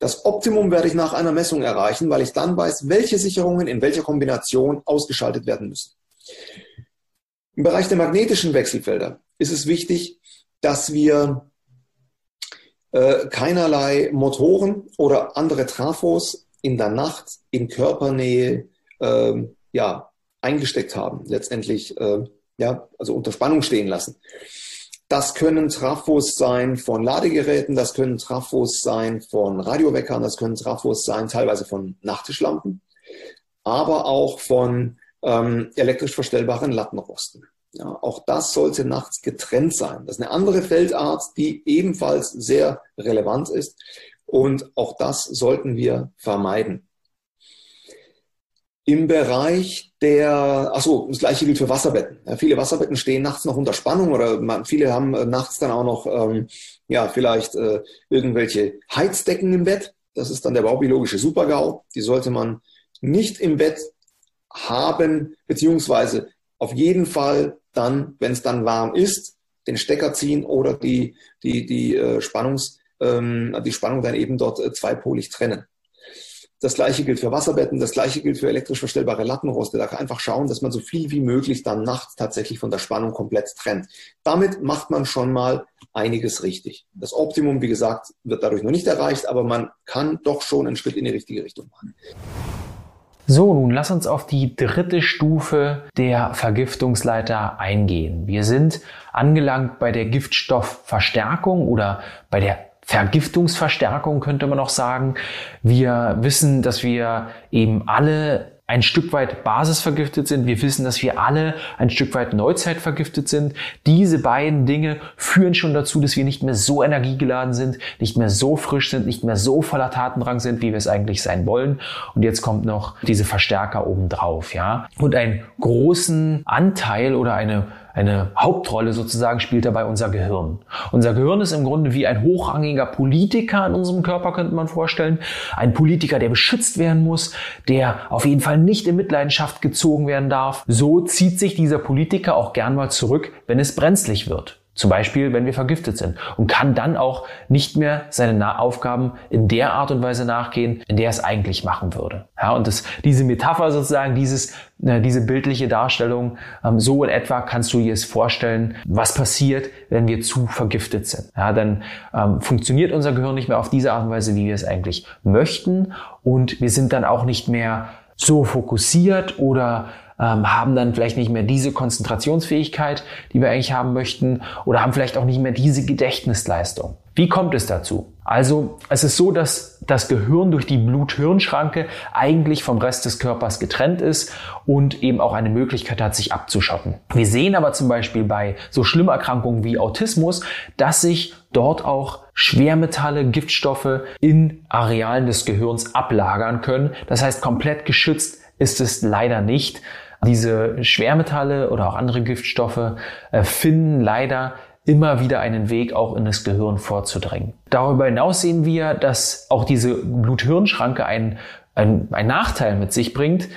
Das Optimum werde ich nach einer Messung erreichen, weil ich dann weiß, welche Sicherungen in welcher Kombination ausgeschaltet werden müssen. Im Bereich der magnetischen Wechselfelder ist es wichtig, dass wir äh, keinerlei Motoren oder andere Trafos in der Nacht in Körpernähe äh, ja, eingesteckt haben, letztendlich äh, ja, also unter Spannung stehen lassen. Das können Trafos sein von Ladegeräten, das können Trafos sein von Radioweckern, das können Trafos sein teilweise von Nachttischlampen, aber auch von ähm, elektrisch verstellbaren Lattenrosten. Ja, auch das sollte nachts getrennt sein. Das ist eine andere Feldart, die ebenfalls sehr relevant ist. Und auch das sollten wir vermeiden. Im Bereich der, achso, das gleiche gilt für Wasserbetten. Ja, viele Wasserbetten stehen nachts noch unter Spannung oder man, viele haben äh, nachts dann auch noch, ähm, ja, vielleicht äh, irgendwelche Heizdecken im Bett. Das ist dann der baubiologische Supergau. Die sollte man nicht im Bett haben, beziehungsweise auf jeden Fall dann, wenn es dann warm ist, den Stecker ziehen oder die, die, die, äh, Spannungs, ähm, die Spannung dann eben dort äh, zweipolig trennen. Das gleiche gilt für Wasserbetten, das gleiche gilt für elektrisch verstellbare Lattenroste. Da kann einfach schauen, dass man so viel wie möglich dann nachts tatsächlich von der Spannung komplett trennt. Damit macht man schon mal einiges richtig. Das Optimum, wie gesagt, wird dadurch noch nicht erreicht, aber man kann doch schon einen Schritt in die richtige Richtung machen. So, nun lass uns auf die dritte Stufe der Vergiftungsleiter eingehen. Wir sind angelangt bei der Giftstoffverstärkung oder bei der Vergiftungsverstärkung könnte man auch sagen. Wir wissen, dass wir eben alle ein Stück weit basisvergiftet sind. Wir wissen, dass wir alle ein Stück weit Neuzeitvergiftet sind. Diese beiden Dinge führen schon dazu, dass wir nicht mehr so energiegeladen sind, nicht mehr so frisch sind, nicht mehr so voller Tatendrang sind, wie wir es eigentlich sein wollen. Und jetzt kommt noch diese Verstärker obendrauf, ja. Und einen großen Anteil oder eine eine Hauptrolle sozusagen spielt dabei unser Gehirn. Unser Gehirn ist im Grunde wie ein hochrangiger Politiker in unserem Körper, könnte man vorstellen. Ein Politiker, der beschützt werden muss, der auf jeden Fall nicht in Mitleidenschaft gezogen werden darf. So zieht sich dieser Politiker auch gern mal zurück, wenn es brenzlig wird. Zum Beispiel, wenn wir vergiftet sind und kann dann auch nicht mehr seine Aufgaben in der Art und Weise nachgehen, in der er es eigentlich machen würde. Ja, und das, diese Metapher sozusagen, dieses, äh, diese bildliche Darstellung, ähm, so in etwa kannst du dir es vorstellen, was passiert, wenn wir zu vergiftet sind. Ja, dann ähm, funktioniert unser Gehirn nicht mehr auf diese Art und Weise, wie wir es eigentlich möchten und wir sind dann auch nicht mehr so fokussiert oder ähm, haben dann vielleicht nicht mehr diese Konzentrationsfähigkeit, die wir eigentlich haben möchten, oder haben vielleicht auch nicht mehr diese Gedächtnisleistung. Wie kommt es dazu? Also es ist so, dass das Gehirn durch die Blut-Hirn-Schranke eigentlich vom Rest des Körpers getrennt ist und eben auch eine Möglichkeit hat, sich abzuschotten. Wir sehen aber zum Beispiel bei so Schlimmerkrankungen wie Autismus, dass sich dort auch Schwermetalle, Giftstoffe in Arealen des Gehirns ablagern können. Das heißt, komplett geschützt ist es leider nicht. Diese Schwermetalle oder auch andere Giftstoffe äh, finden leider immer wieder einen Weg auch in das Gehirn vorzudrängen. Darüber hinaus sehen wir, dass auch diese Blut-Hirn-Schranke einen, einen, einen Nachteil mit sich bringt,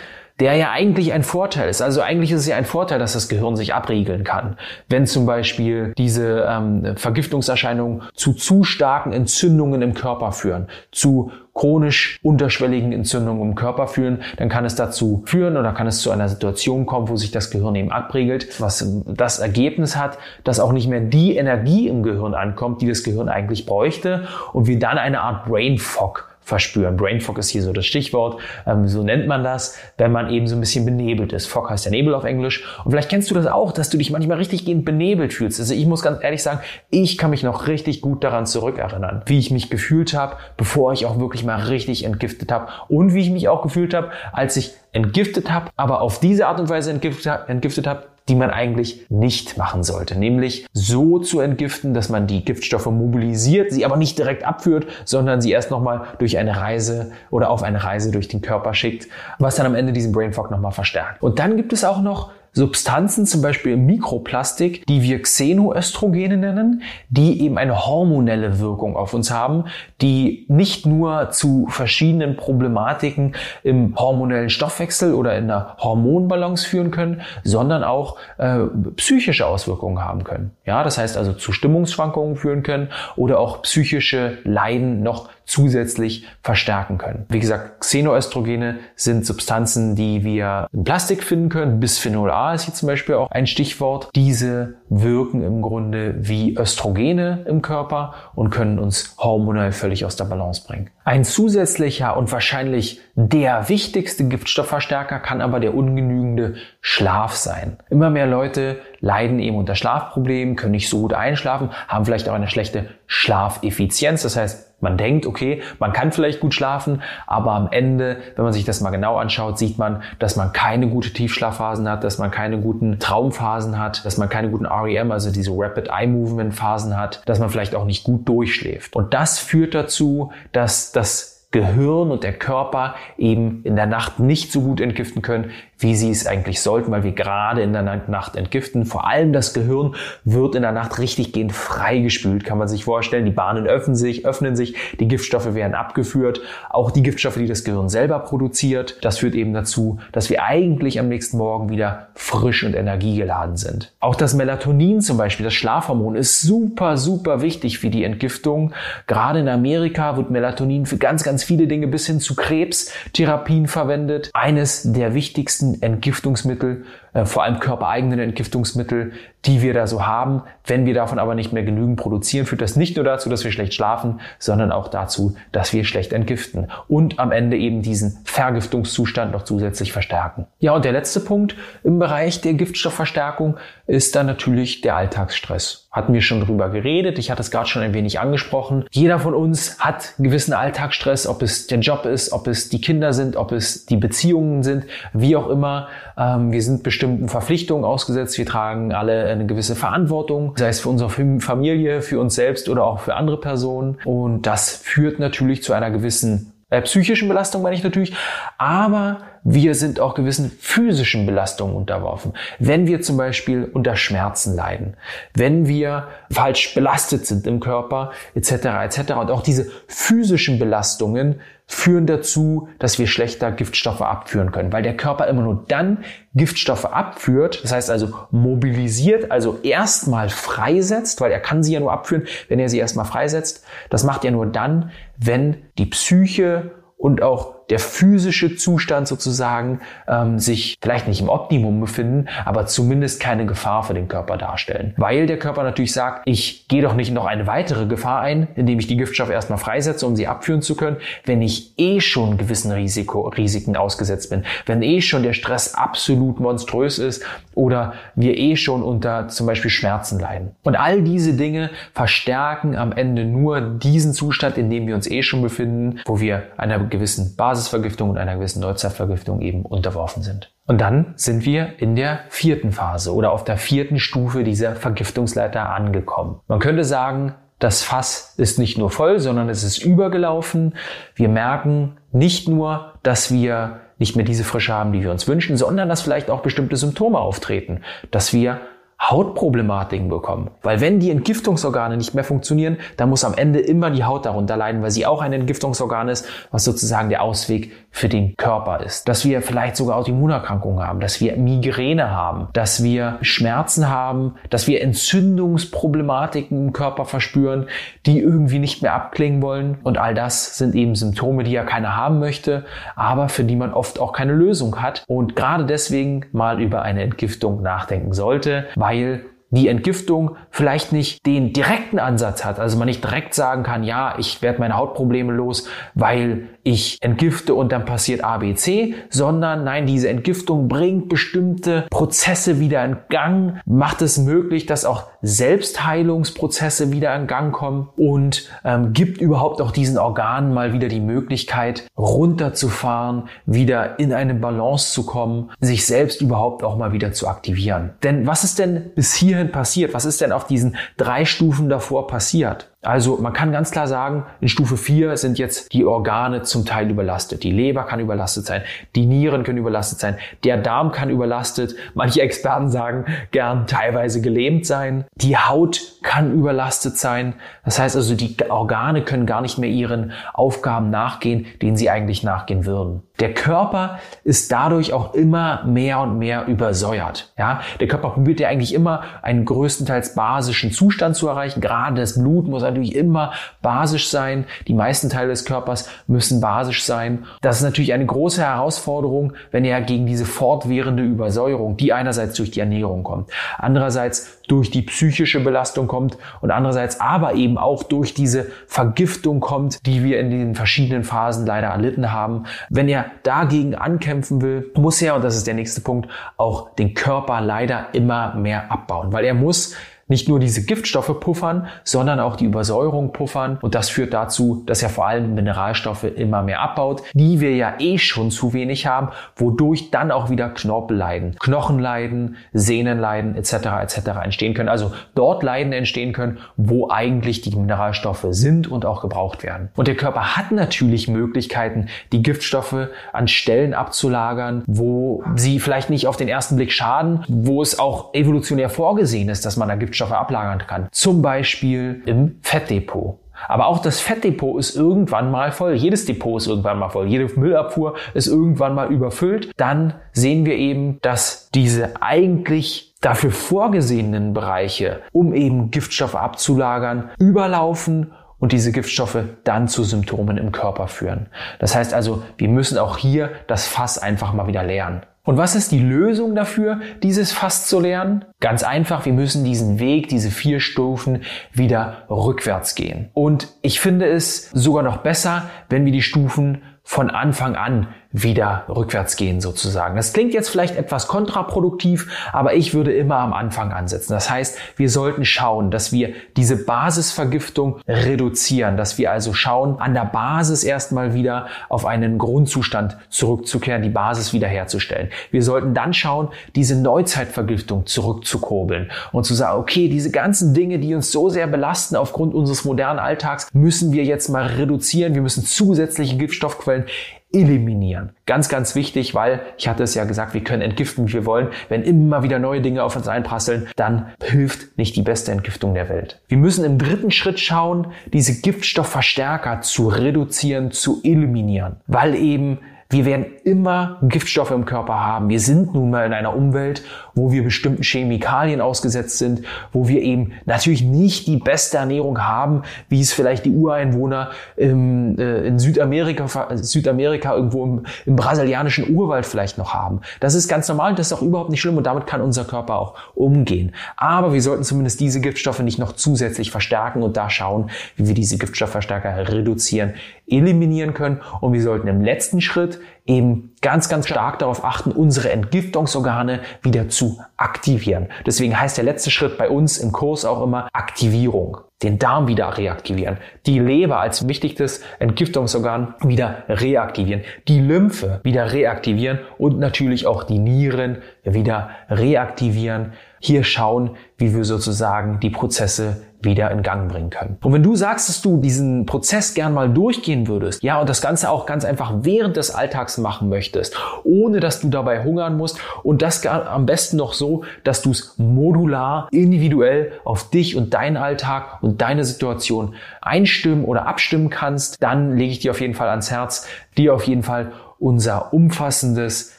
der ja eigentlich ein Vorteil ist. Also eigentlich ist es ja ein Vorteil, dass das Gehirn sich abriegeln kann. Wenn zum Beispiel diese ähm, Vergiftungserscheinungen zu zu starken Entzündungen im Körper führen, zu chronisch unterschwelligen Entzündungen im Körper führen, dann kann es dazu führen oder kann es zu einer Situation kommen, wo sich das Gehirn eben abregelt, was das Ergebnis hat, dass auch nicht mehr die Energie im Gehirn ankommt, die das Gehirn eigentlich bräuchte und wir dann eine Art Brain Fog verspüren. Brain Fog ist hier so das Stichwort, ähm, so nennt man das, wenn man eben so ein bisschen benebelt ist. Fog heißt ja Nebel auf Englisch. Und vielleicht kennst du das auch, dass du dich manchmal richtig gehend benebelt fühlst. Also ich muss ganz ehrlich sagen, ich kann mich noch richtig gut daran zurückerinnern, wie ich mich gefühlt habe, bevor ich auch wirklich mal richtig entgiftet habe und wie ich mich auch gefühlt habe, als ich entgiftet habe, aber auf diese Art und Weise entgiftet, entgiftet habe, die man eigentlich nicht machen sollte. Nämlich so zu entgiften, dass man die Giftstoffe mobilisiert, sie aber nicht direkt abführt, sondern sie erst nochmal durch eine Reise oder auf eine Reise durch den Körper schickt, was dann am Ende diesen Brain Fog nochmal verstärkt. Und dann gibt es auch noch Substanzen, zum Beispiel Mikroplastik, die wir Xenoöstrogene nennen, die eben eine hormonelle Wirkung auf uns haben, die nicht nur zu verschiedenen Problematiken im hormonellen Stoffwechsel oder in der Hormonbalance führen können, sondern auch äh, psychische Auswirkungen haben können. Ja, das heißt also zu Stimmungsschwankungen führen können oder auch psychische Leiden noch zusätzlich verstärken können. Wie gesagt, Xenoöstrogene sind Substanzen, die wir in Plastik finden können. Bisphenol A ist hier zum Beispiel auch ein Stichwort. Diese wirken im Grunde wie Östrogene im Körper und können uns hormonell völlig aus der Balance bringen. Ein zusätzlicher und wahrscheinlich der wichtigste Giftstoffverstärker kann aber der ungenügende Schlaf sein. Immer mehr Leute leiden eben unter Schlafproblemen, können nicht so gut einschlafen, haben vielleicht auch eine schlechte Schlafeffizienz. Das heißt, man denkt, okay, man kann vielleicht gut schlafen, aber am Ende, wenn man sich das mal genau anschaut, sieht man, dass man keine gute Tiefschlafphasen hat, dass man keine guten Traumphasen hat, dass man keine guten REM, also diese Rapid Eye Movement Phasen hat, dass man vielleicht auch nicht gut durchschläft. Und das führt dazu, dass das Gehirn und der Körper eben in der Nacht nicht so gut entgiften können, wie sie es eigentlich sollten, weil wir gerade in der Nacht entgiften. Vor allem das Gehirn wird in der Nacht richtig gehend freigespült, kann man sich vorstellen. Die Bahnen öffnen sich, öffnen sich, die Giftstoffe werden abgeführt, auch die Giftstoffe, die das Gehirn selber produziert. Das führt eben dazu, dass wir eigentlich am nächsten Morgen wieder frisch und energiegeladen sind. Auch das Melatonin zum Beispiel, das Schlafhormon, ist super, super wichtig für die Entgiftung. Gerade in Amerika wird Melatonin für ganz, ganz viele Dinge bis hin zu Krebstherapien verwendet. Eines der wichtigsten Entgiftungsmittel, äh, vor allem körpereigenen Entgiftungsmittel, die wir da so haben. Wenn wir davon aber nicht mehr genügend produzieren, führt das nicht nur dazu, dass wir schlecht schlafen, sondern auch dazu, dass wir schlecht entgiften und am Ende eben diesen Vergiftungszustand noch zusätzlich verstärken. Ja, und der letzte Punkt im Bereich der Giftstoffverstärkung ist dann natürlich der Alltagsstress. Hatten wir schon drüber geredet. Ich hatte es gerade schon ein wenig angesprochen. Jeder von uns hat gewissen Alltagsstress, ob es der Job ist, ob es die Kinder sind, ob es die Beziehungen sind, wie auch immer. Ähm, wir sind bestimmten Verpflichtungen ausgesetzt. Wir tragen alle eine gewisse Verantwortung, sei es für unsere Familie, für uns selbst oder auch für andere Personen. Und das führt natürlich zu einer gewissen äh, psychischen Belastung, meine ich natürlich, aber wir sind auch gewissen physischen Belastungen unterworfen. Wenn wir zum Beispiel unter Schmerzen leiden, wenn wir falsch belastet sind im Körper etc. etc. Und auch diese physischen Belastungen führen dazu, dass wir schlechter Giftstoffe abführen können, weil der Körper immer nur dann Giftstoffe abführt, das heißt also mobilisiert, also erstmal freisetzt, weil er kann sie ja nur abführen, wenn er sie erstmal freisetzt. Das macht er nur dann, wenn die Psyche und auch der physische Zustand sozusagen ähm, sich vielleicht nicht im Optimum befinden, aber zumindest keine Gefahr für den Körper darstellen. Weil der Körper natürlich sagt, ich gehe doch nicht noch eine weitere Gefahr ein, indem ich die Giftstoffe erstmal freisetze, um sie abführen zu können, wenn ich eh schon gewissen Risiko, Risiken ausgesetzt bin, wenn eh schon der Stress absolut monströs ist oder wir eh schon unter zum Beispiel Schmerzen leiden. Und all diese Dinge verstärken am Ende nur diesen Zustand, in dem wir uns eh schon befinden, wo wir einer gewissen Basis Basisvergiftung und einer gewissen Neuzeitvergiftung eben unterworfen sind. Und dann sind wir in der vierten Phase oder auf der vierten Stufe dieser Vergiftungsleiter angekommen. Man könnte sagen, das Fass ist nicht nur voll, sondern es ist übergelaufen. Wir merken nicht nur, dass wir nicht mehr diese Frische haben, die wir uns wünschen, sondern dass vielleicht auch bestimmte Symptome auftreten, dass wir Hautproblematiken bekommen. Weil wenn die Entgiftungsorgane nicht mehr funktionieren, dann muss am Ende immer die Haut darunter leiden, weil sie auch ein Entgiftungsorgan ist, was sozusagen der Ausweg für den Körper ist. Dass wir vielleicht sogar Autoimmunerkrankungen haben, dass wir Migräne haben, dass wir Schmerzen haben, dass wir Entzündungsproblematiken im Körper verspüren, die irgendwie nicht mehr abklingen wollen. Und all das sind eben Symptome, die ja keiner haben möchte, aber für die man oft auch keine Lösung hat und gerade deswegen mal über eine Entgiftung nachdenken sollte, weil weil die Entgiftung vielleicht nicht den direkten Ansatz hat. Also man nicht direkt sagen kann, ja, ich werde meine Hautprobleme los, weil ich entgifte und dann passiert A, B, C, sondern nein, diese Entgiftung bringt bestimmte Prozesse wieder in Gang, macht es möglich, dass auch Selbstheilungsprozesse wieder in Gang kommen und ähm, gibt überhaupt auch diesen Organen mal wieder die Möglichkeit, runterzufahren, wieder in eine Balance zu kommen, sich selbst überhaupt auch mal wieder zu aktivieren. Denn was ist denn bis hierhin passiert? Was ist denn auf diesen drei Stufen davor passiert? Also man kann ganz klar sagen, in Stufe 4 sind jetzt die Organe zum Teil überlastet. Die Leber kann überlastet sein, die Nieren können überlastet sein, der Darm kann überlastet, manche Experten sagen gern teilweise gelähmt sein, die Haut kann überlastet sein. Das heißt also, die Organe können gar nicht mehr ihren Aufgaben nachgehen, denen sie eigentlich nachgehen würden. Der Körper ist dadurch auch immer mehr und mehr übersäuert. Ja, der Körper probiert ja eigentlich immer einen größtenteils basischen Zustand zu erreichen. Gerade das Blut muss natürlich immer basisch sein. Die meisten Teile des Körpers müssen basisch sein. Das ist natürlich eine große Herausforderung, wenn er gegen diese fortwährende Übersäuerung, die einerseits durch die Ernährung kommt, andererseits durch die psychische Belastung kommt und andererseits aber eben auch durch diese Vergiftung kommt, die wir in den verschiedenen Phasen leider erlitten haben. Wenn er dagegen ankämpfen will, muss er, und das ist der nächste Punkt, auch den Körper leider immer mehr abbauen, weil er muss nicht nur diese Giftstoffe puffern, sondern auch die Übersäuerung puffern. Und das führt dazu, dass er vor allem Mineralstoffe immer mehr abbaut, die wir ja eh schon zu wenig haben, wodurch dann auch wieder Knorpel leiden, Knochen leiden, Sehnen leiden etc. etc. entstehen können. Also dort Leiden entstehen können, wo eigentlich die Mineralstoffe sind und auch gebraucht werden. Und der Körper hat natürlich Möglichkeiten, die Giftstoffe an Stellen abzulagern, wo sie vielleicht nicht auf den ersten Blick schaden, wo es auch evolutionär vorgesehen ist, dass man da Giftstoffe Giftstoffe ablagern kann. Zum Beispiel im Fettdepot. Aber auch das Fettdepot ist irgendwann mal voll. Jedes Depot ist irgendwann mal voll. Jede Müllabfuhr ist irgendwann mal überfüllt. Dann sehen wir eben, dass diese eigentlich dafür vorgesehenen Bereiche, um eben Giftstoffe abzulagern, überlaufen und diese Giftstoffe dann zu Symptomen im Körper führen. Das heißt also, wir müssen auch hier das Fass einfach mal wieder leeren. Und was ist die Lösung dafür, dieses Fass zu lernen? Ganz einfach, wir müssen diesen Weg, diese vier Stufen wieder rückwärts gehen. Und ich finde es sogar noch besser, wenn wir die Stufen von Anfang an wieder rückwärts gehen sozusagen. Das klingt jetzt vielleicht etwas kontraproduktiv, aber ich würde immer am Anfang ansetzen. Das heißt, wir sollten schauen, dass wir diese Basisvergiftung reduzieren, dass wir also schauen, an der Basis erstmal wieder auf einen Grundzustand zurückzukehren, die Basis wiederherzustellen. Wir sollten dann schauen, diese Neuzeitvergiftung zurückzukurbeln und zu sagen, okay, diese ganzen Dinge, die uns so sehr belasten aufgrund unseres modernen Alltags, müssen wir jetzt mal reduzieren. Wir müssen zusätzliche Giftstoffquellen eliminieren. Ganz, ganz wichtig, weil ich hatte es ja gesagt, wir können entgiften, wie wir wollen. Wenn immer wieder neue Dinge auf uns einprasseln, dann hilft nicht die beste Entgiftung der Welt. Wir müssen im dritten Schritt schauen, diese Giftstoffverstärker zu reduzieren, zu eliminieren, weil eben wir werden immer Giftstoffe im Körper haben. Wir sind nun mal in einer Umwelt, wo wir bestimmten Chemikalien ausgesetzt sind, wo wir eben natürlich nicht die beste Ernährung haben, wie es vielleicht die Ureinwohner im, äh, in Südamerika, Südamerika irgendwo im, im brasilianischen Urwald vielleicht noch haben. Das ist ganz normal und das ist auch überhaupt nicht schlimm und damit kann unser Körper auch umgehen. Aber wir sollten zumindest diese Giftstoffe nicht noch zusätzlich verstärken und da schauen, wie wir diese Giftstoffverstärker reduzieren, eliminieren können und wir sollten im letzten Schritt eben ganz, ganz stark darauf achten, unsere Entgiftungsorgane wieder zu aktivieren. Deswegen heißt der letzte Schritt bei uns im Kurs auch immer Aktivierung. Den Darm wieder reaktivieren. Die Leber als wichtigstes Entgiftungsorgan wieder reaktivieren. Die Lymphe wieder reaktivieren und natürlich auch die Nieren wieder reaktivieren hier schauen, wie wir sozusagen die Prozesse wieder in Gang bringen können. Und wenn du sagst, dass du diesen Prozess gern mal durchgehen würdest, ja, und das Ganze auch ganz einfach während des Alltags machen möchtest, ohne dass du dabei hungern musst und das am besten noch so, dass du es modular, individuell auf dich und deinen Alltag und deine Situation einstimmen oder abstimmen kannst, dann lege ich dir auf jeden Fall ans Herz, dir auf jeden Fall unser umfassendes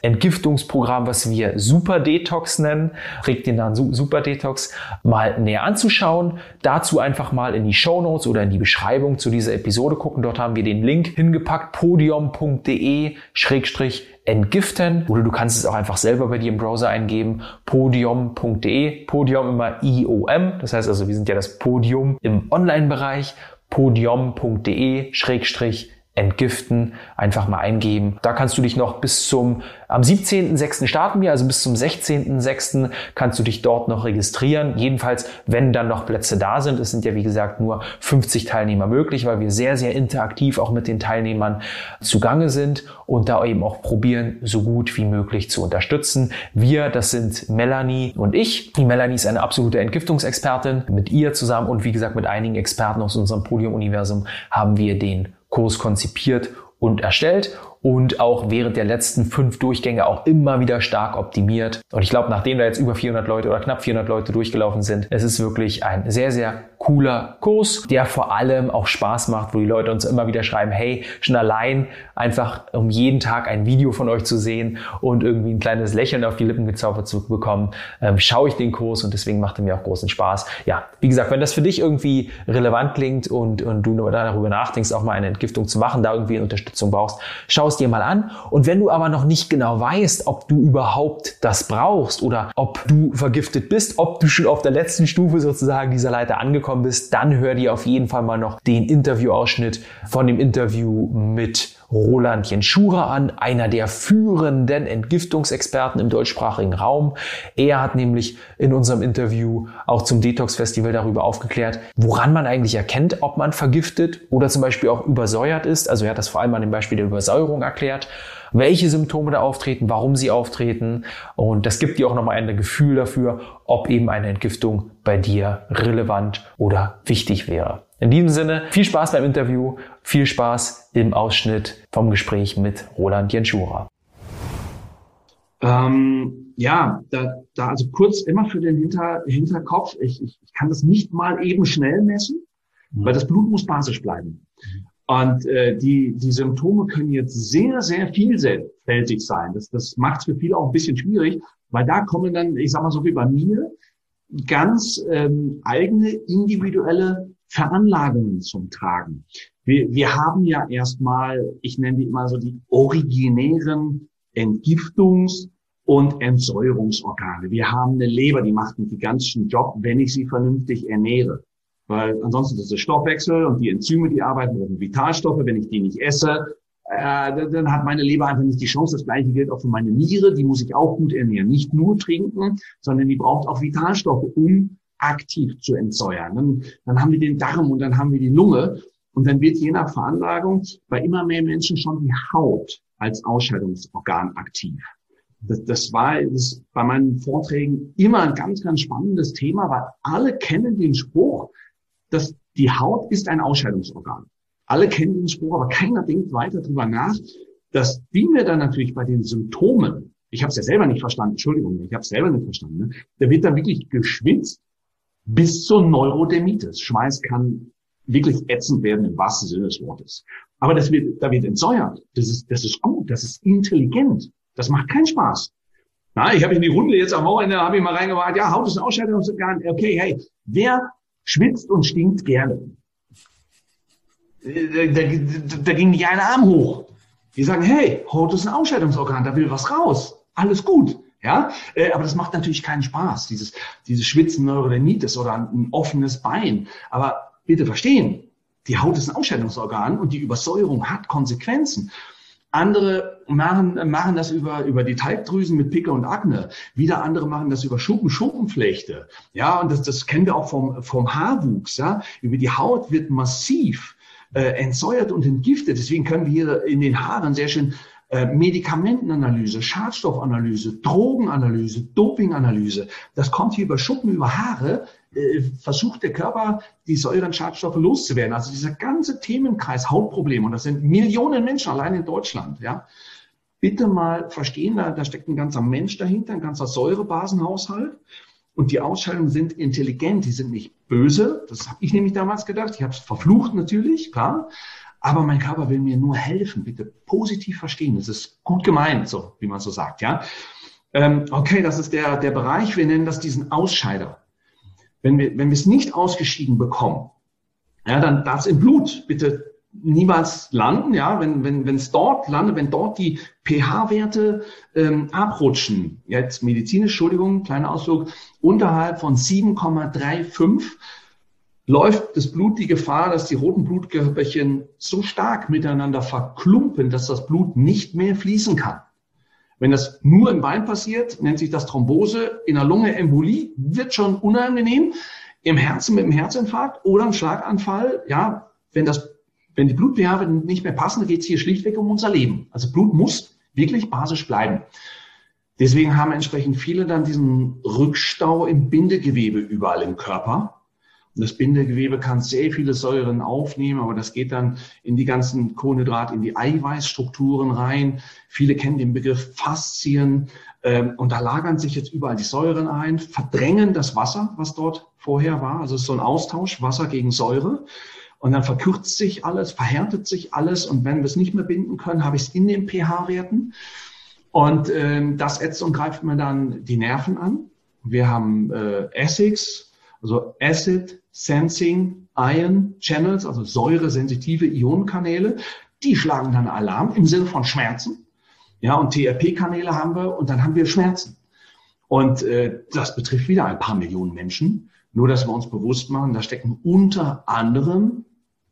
Entgiftungsprogramm, was wir Super Detox nennen, regt den dann Super Detox mal näher anzuschauen. Dazu einfach mal in die Show Notes oder in die Beschreibung zu dieser Episode gucken. Dort haben wir den Link hingepackt, podium.de schrägstrich entgiften oder du kannst es auch einfach selber bei dir im Browser eingeben, podium.de, Podium immer IOM, das heißt also, wir sind ja das Podium im Online-Bereich, podium.de schrägstrich entgiften, einfach mal eingeben. Da kannst du dich noch bis zum, am 17.06. starten wir, also bis zum 16.06. kannst du dich dort noch registrieren. Jedenfalls, wenn dann noch Plätze da sind. Es sind ja, wie gesagt, nur 50 Teilnehmer möglich, weil wir sehr, sehr interaktiv auch mit den Teilnehmern zugange sind und da eben auch probieren, so gut wie möglich zu unterstützen. Wir, das sind Melanie und ich. Die Melanie ist eine absolute Entgiftungsexpertin. Mit ihr zusammen und wie gesagt mit einigen Experten aus unserem Podium-Universum haben wir den Kurs konzipiert und erstellt und auch während der letzten fünf Durchgänge auch immer wieder stark optimiert. Und ich glaube, nachdem da jetzt über 400 Leute oder knapp 400 Leute durchgelaufen sind, es ist wirklich ein sehr, sehr cooler Kurs, der vor allem auch Spaß macht, wo die Leute uns immer wieder schreiben, hey, schon allein einfach um jeden Tag ein Video von euch zu sehen und irgendwie ein kleines Lächeln auf die Lippen gezaubert zu bekommen, ähm, schaue ich den Kurs und deswegen macht er mir auch großen Spaß. Ja, wie gesagt, wenn das für dich irgendwie relevant klingt und, und du darüber nachdenkst, auch mal eine Entgiftung zu machen, da irgendwie Unterstützung brauchst, schau es dir mal an. Und wenn du aber noch nicht genau weißt, ob du überhaupt das brauchst oder ob du vergiftet bist, ob du schon auf der letzten Stufe sozusagen dieser Leiter angekommen bist, dann hör dir auf jeden Fall mal noch den Interviewausschnitt von dem Interview mit Roland Jenschura an, einer der führenden Entgiftungsexperten im deutschsprachigen Raum. Er hat nämlich in unserem Interview auch zum Detox Festival darüber aufgeklärt, woran man eigentlich erkennt, ob man vergiftet oder zum Beispiel auch übersäuert ist. Also er hat das vor allem an dem Beispiel der Übersäuerung erklärt welche Symptome da auftreten, warum sie auftreten. Und das gibt dir auch nochmal ein Gefühl dafür, ob eben eine Entgiftung bei dir relevant oder wichtig wäre. In diesem Sinne, viel Spaß beim Interview, viel Spaß im Ausschnitt vom Gespräch mit Roland Jenschura. Ähm, ja, da, da also kurz immer für den Hinter, Hinterkopf, ich, ich, ich kann das nicht mal eben schnell messen, mhm. weil das Blut muss basisch bleiben. Und äh, die, die Symptome können jetzt sehr, sehr vielfältig sein. Das, das macht es für viele auch ein bisschen schwierig, weil da kommen dann, ich sag mal so wie bei mir, ganz ähm, eigene individuelle Veranlagungen zum Tragen. Wir, wir haben ja erstmal, ich nenne die immer so die originären Entgiftungs- und Entsäuerungsorgane. Wir haben eine Leber, die macht den ganzen Job, wenn ich sie vernünftig ernähre. Weil ansonsten ist es Stoffwechsel und die Enzyme, die arbeiten mit Vitalstoffe. Wenn ich die nicht esse, äh, dann hat meine Leber einfach nicht die Chance. Das gleiche gilt auch für meine Niere. Die muss ich auch gut ernähren. Nicht nur trinken, sondern die braucht auch Vitalstoffe, um aktiv zu entsäuern. Dann, dann haben wir den Darm und dann haben wir die Lunge. Und dann wird je nach Veranlagung bei immer mehr Menschen schon die Haut als Ausscheidungsorgan aktiv. Das, das war das bei meinen Vorträgen immer ein ganz, ganz spannendes Thema, weil alle kennen den Spruch, dass die Haut ist ein Ausscheidungsorgan. Alle kennen den Spruch, aber keiner denkt weiter drüber nach, dass die mir dann natürlich bei den Symptomen, ich habe es ja selber nicht verstanden, Entschuldigung, ich habe es selber nicht verstanden, ne? da wird dann wirklich geschwitzt bis zur Neurodermitis. Schweiß kann wirklich ätzend werden im wahrsten Sinne des Wortes. Aber das wird, da wird entsäuert. Das ist, das ist gut, das ist intelligent. Das macht keinen Spaß. Na, ich habe in die Runde jetzt am Wochenende, habe ich mal reingebracht, ja, Haut ist ein Ausscheidungsorgan. Okay, hey, wer schwitzt und stinkt gerne? Da, da, da ging nicht ein Arm hoch. Die sagen, hey, Haut ist ein Ausscheidungsorgan, da will was raus. Alles gut. Ja, äh, aber das macht natürlich keinen Spaß, dieses, dieses Schwitzen Neurodermitis oder ein offenes Bein. Aber bitte verstehen, die Haut ist ein Ausscheidungsorgan und die Übersäuerung hat Konsequenzen. Andere machen, machen das über, über die Talgdrüsen mit Picke und Akne. Wieder andere machen das über Schuppen, Schuppenflechte. Ja, und das, das kennen wir auch vom, vom Haarwuchs. Ja, über die Haut wird massiv äh, entsäuert und entgiftet. Deswegen können wir hier in den Haaren sehr schön äh, Medikamentenanalyse, Schadstoffanalyse, Drogenanalyse, Dopinganalyse. Das kommt hier über Schuppen, über Haare, äh, versucht der Körper, die Säuren, Schadstoffe loszuwerden. Also dieser ganze Themenkreis Hautprobleme, und das sind Millionen Menschen allein in Deutschland, ja. Bitte mal verstehen, da, da steckt ein ganzer Mensch dahinter, ein ganzer Säurebasenhaushalt. Und die Ausscheidungen sind intelligent, die sind nicht böse. Das habe ich nämlich damals gedacht. Ich habe es verflucht natürlich, klar. Aber mein Körper will mir nur helfen. Bitte positiv verstehen. Das ist gut gemeint, so wie man so sagt, ja. Ähm, okay, das ist der, der Bereich. Wir nennen das diesen Ausscheider. Wenn wir, wenn wir es nicht ausgeschieden bekommen, ja, dann darf es im Blut bitte niemals landen, ja, wenn wenn wenn es dort landet, wenn dort die pH-Werte ähm, abrutschen, jetzt medizinisch, Entschuldigung, kleiner Ausflug, unterhalb von 7,35 läuft das Blut die Gefahr, dass die roten Blutkörperchen so stark miteinander verklumpen, dass das Blut nicht mehr fließen kann. Wenn das nur im Bein passiert, nennt sich das Thrombose, in der Lunge Embolie, wird schon unangenehm, im Herzen mit dem Herzinfarkt oder ein Schlaganfall, ja, wenn das, wenn die Blut-pH nicht mehr passen, geht es hier schlichtweg um unser Leben. Also Blut muss wirklich basisch bleiben. Deswegen haben entsprechend viele dann diesen Rückstau im Bindegewebe überall im Körper. Das Bindegewebe kann sehr viele Säuren aufnehmen, aber das geht dann in die ganzen Kohlenhydrat, in die Eiweißstrukturen rein. Viele kennen den Begriff Faszien. Ähm, und da lagern sich jetzt überall die Säuren ein, verdrängen das Wasser, was dort vorher war. Also es ist so ein Austausch, Wasser gegen Säure. Und dann verkürzt sich alles, verhärtet sich alles. Und wenn wir es nicht mehr binden können, habe ich es in den pH-Werten. Und ähm, das ätzt und greift mir dann die Nerven an. Wir haben äh, Essex, also Acid Sensing Ion Channels, also säuresensitive Ionenkanäle, die schlagen dann Alarm im Sinne von Schmerzen. Ja, und TRP-Kanäle haben wir und dann haben wir Schmerzen. Und äh, das betrifft wieder ein paar Millionen Menschen. Nur, dass wir uns bewusst machen, da stecken unter anderem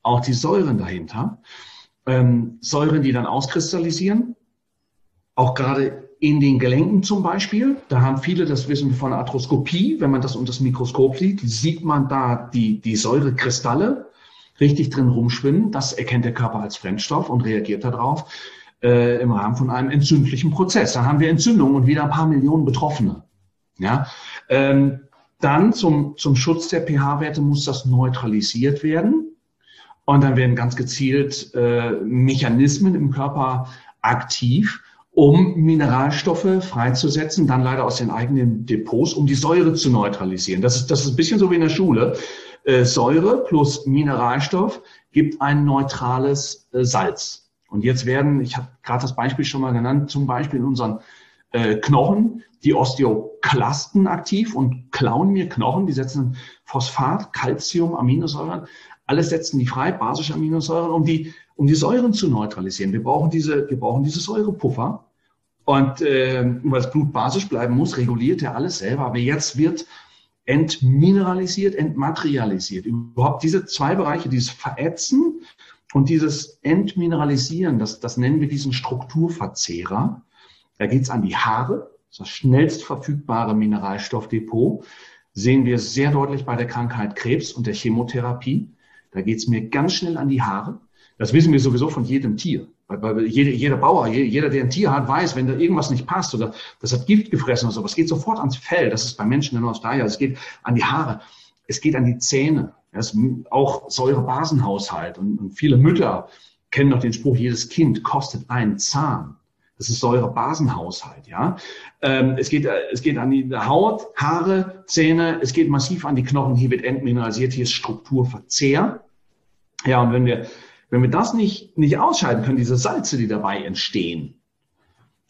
auch die Säuren dahinter. Ähm, Säuren, die dann auskristallisieren. Auch gerade in den Gelenken zum Beispiel. Da haben viele das Wissen von Arthroskopie. Wenn man das unter das Mikroskop sieht, sieht man da die, die Säurekristalle richtig drin rumschwimmen. Das erkennt der Körper als Fremdstoff und reagiert darauf äh, im Rahmen von einem entzündlichen Prozess. Dann haben wir Entzündungen und wieder ein paar Millionen Betroffene. Ja, ähm, dann zum, zum Schutz der pH-Werte muss das neutralisiert werden. Und dann werden ganz gezielt äh, Mechanismen im Körper aktiv, um Mineralstoffe freizusetzen, dann leider aus den eigenen Depots, um die Säure zu neutralisieren. Das ist, das ist ein bisschen so wie in der Schule. Äh, Säure plus Mineralstoff gibt ein neutrales äh, Salz. Und jetzt werden, ich habe gerade das Beispiel schon mal genannt, zum Beispiel in unseren äh, Knochen die Osteoklasten aktiv und klauen mir Knochen, die setzen Phosphat, Calcium, Aminosäuren, alles setzen die frei, basische Aminosäuren, um die, um die Säuren zu neutralisieren. Wir brauchen diese, wir brauchen diese Säurepuffer. Und äh, weil das Blut basisch bleiben muss, reguliert er alles selber. Aber jetzt wird entmineralisiert, entmaterialisiert. Überhaupt diese zwei Bereiche, dieses Verätzen und dieses Entmineralisieren, das, das nennen wir diesen Strukturverzehrer. Da geht's an die Haare, das schnellst verfügbare Mineralstoffdepot. Sehen wir sehr deutlich bei der Krankheit Krebs und der Chemotherapie. Da geht's mir ganz schnell an die Haare. Das wissen wir sowieso von jedem Tier. Jeder, jeder Bauer, jeder, der ein Tier hat, weiß, wenn da irgendwas nicht passt oder das hat Gift gefressen oder so, es geht sofort ans Fell. Das ist bei Menschen nur das Gleiche. Es geht an die Haare, es geht an die Zähne. Das ist auch Säurebasenhaushalt. Und, und viele Mütter kennen noch den Spruch, jedes Kind kostet einen Zahn. Das ist Säurebasenhaushalt, ja. Ähm, es geht, es geht an die Haut, Haare, Zähne, es geht massiv an die Knochen. Hier wird entmineralisiert, hier ist Strukturverzehr. Ja, und wenn wir wenn wir das nicht, nicht ausschalten können, diese Salze, die dabei entstehen,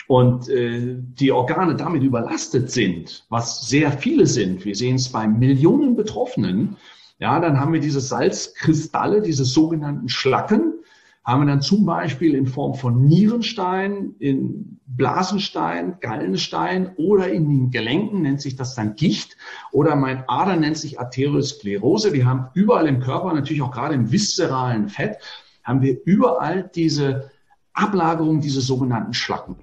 und äh, die Organe damit überlastet sind, was sehr viele sind, wir sehen es bei Millionen Betroffenen, ja, dann haben wir diese Salzkristalle, diese sogenannten Schlacken, haben wir dann zum Beispiel in Form von Nierenstein, in Blasenstein, Gallenstein oder in den Gelenken nennt sich das dann Gicht oder mein Ader nennt sich Arteriosklerose. Wir haben überall im Körper, natürlich auch gerade im viszeralen Fett, haben wir überall diese Ablagerung, diese sogenannten Schlacken.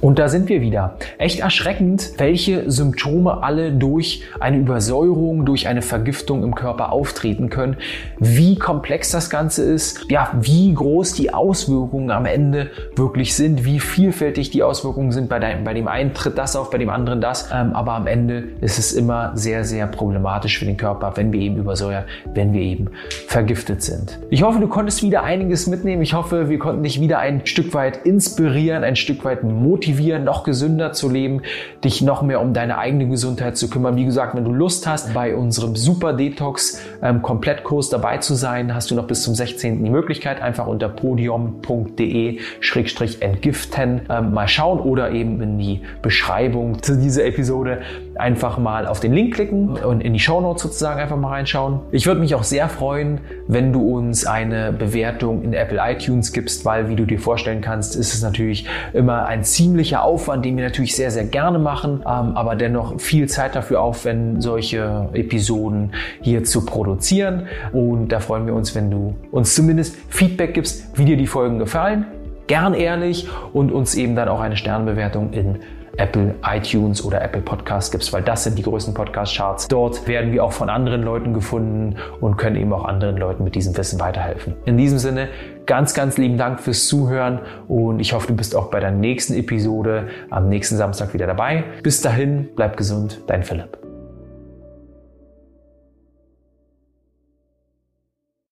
Und da sind wir wieder. Echt erschreckend, welche Symptome alle durch eine Übersäuerung, durch eine Vergiftung im Körper auftreten können, wie komplex das Ganze ist, ja, wie groß die Auswirkungen am Ende wirklich sind, wie vielfältig die Auswirkungen sind. Bei dem, bei dem einen tritt das auf, bei dem anderen das. Ähm, aber am Ende ist es immer sehr, sehr problematisch für den Körper, wenn wir eben übersäuern, wenn wir eben vergiftet sind. Ich hoffe, du konntest wieder einiges mitnehmen. Ich hoffe, wir konnten dich wieder ein Stück weit inspirieren, ein Stück weit motivieren motivieren, noch gesünder zu leben, dich noch mehr um deine eigene Gesundheit zu kümmern. Wie gesagt, wenn du Lust hast, bei unserem Super Detox ähm, Komplettkurs dabei zu sein, hast du noch bis zum 16. die Möglichkeit, einfach unter podium.de-entgiften ähm, mal schauen oder eben in die Beschreibung zu dieser Episode einfach mal auf den Link klicken und in die Show Notes sozusagen einfach mal reinschauen. Ich würde mich auch sehr freuen, wenn du uns eine Bewertung in Apple iTunes gibst, weil wie du dir vorstellen kannst, ist es natürlich immer ein ziemlicher Aufwand, den wir natürlich sehr, sehr gerne machen, ähm, aber dennoch viel Zeit dafür aufwenden, solche Episoden hier zu produzieren. Und da freuen wir uns, wenn du uns zumindest Feedback gibst, wie dir die Folgen gefallen. Gern ehrlich und uns eben dann auch eine Sternbewertung in Apple iTunes oder Apple Podcasts gibst, weil das sind die größten Podcast-Charts. Dort werden wir auch von anderen Leuten gefunden und können eben auch anderen Leuten mit diesem Wissen weiterhelfen. In diesem Sinne, ganz, ganz lieben Dank fürs Zuhören und ich hoffe, du bist auch bei der nächsten Episode am nächsten Samstag wieder dabei. Bis dahin, bleib gesund, dein Philipp.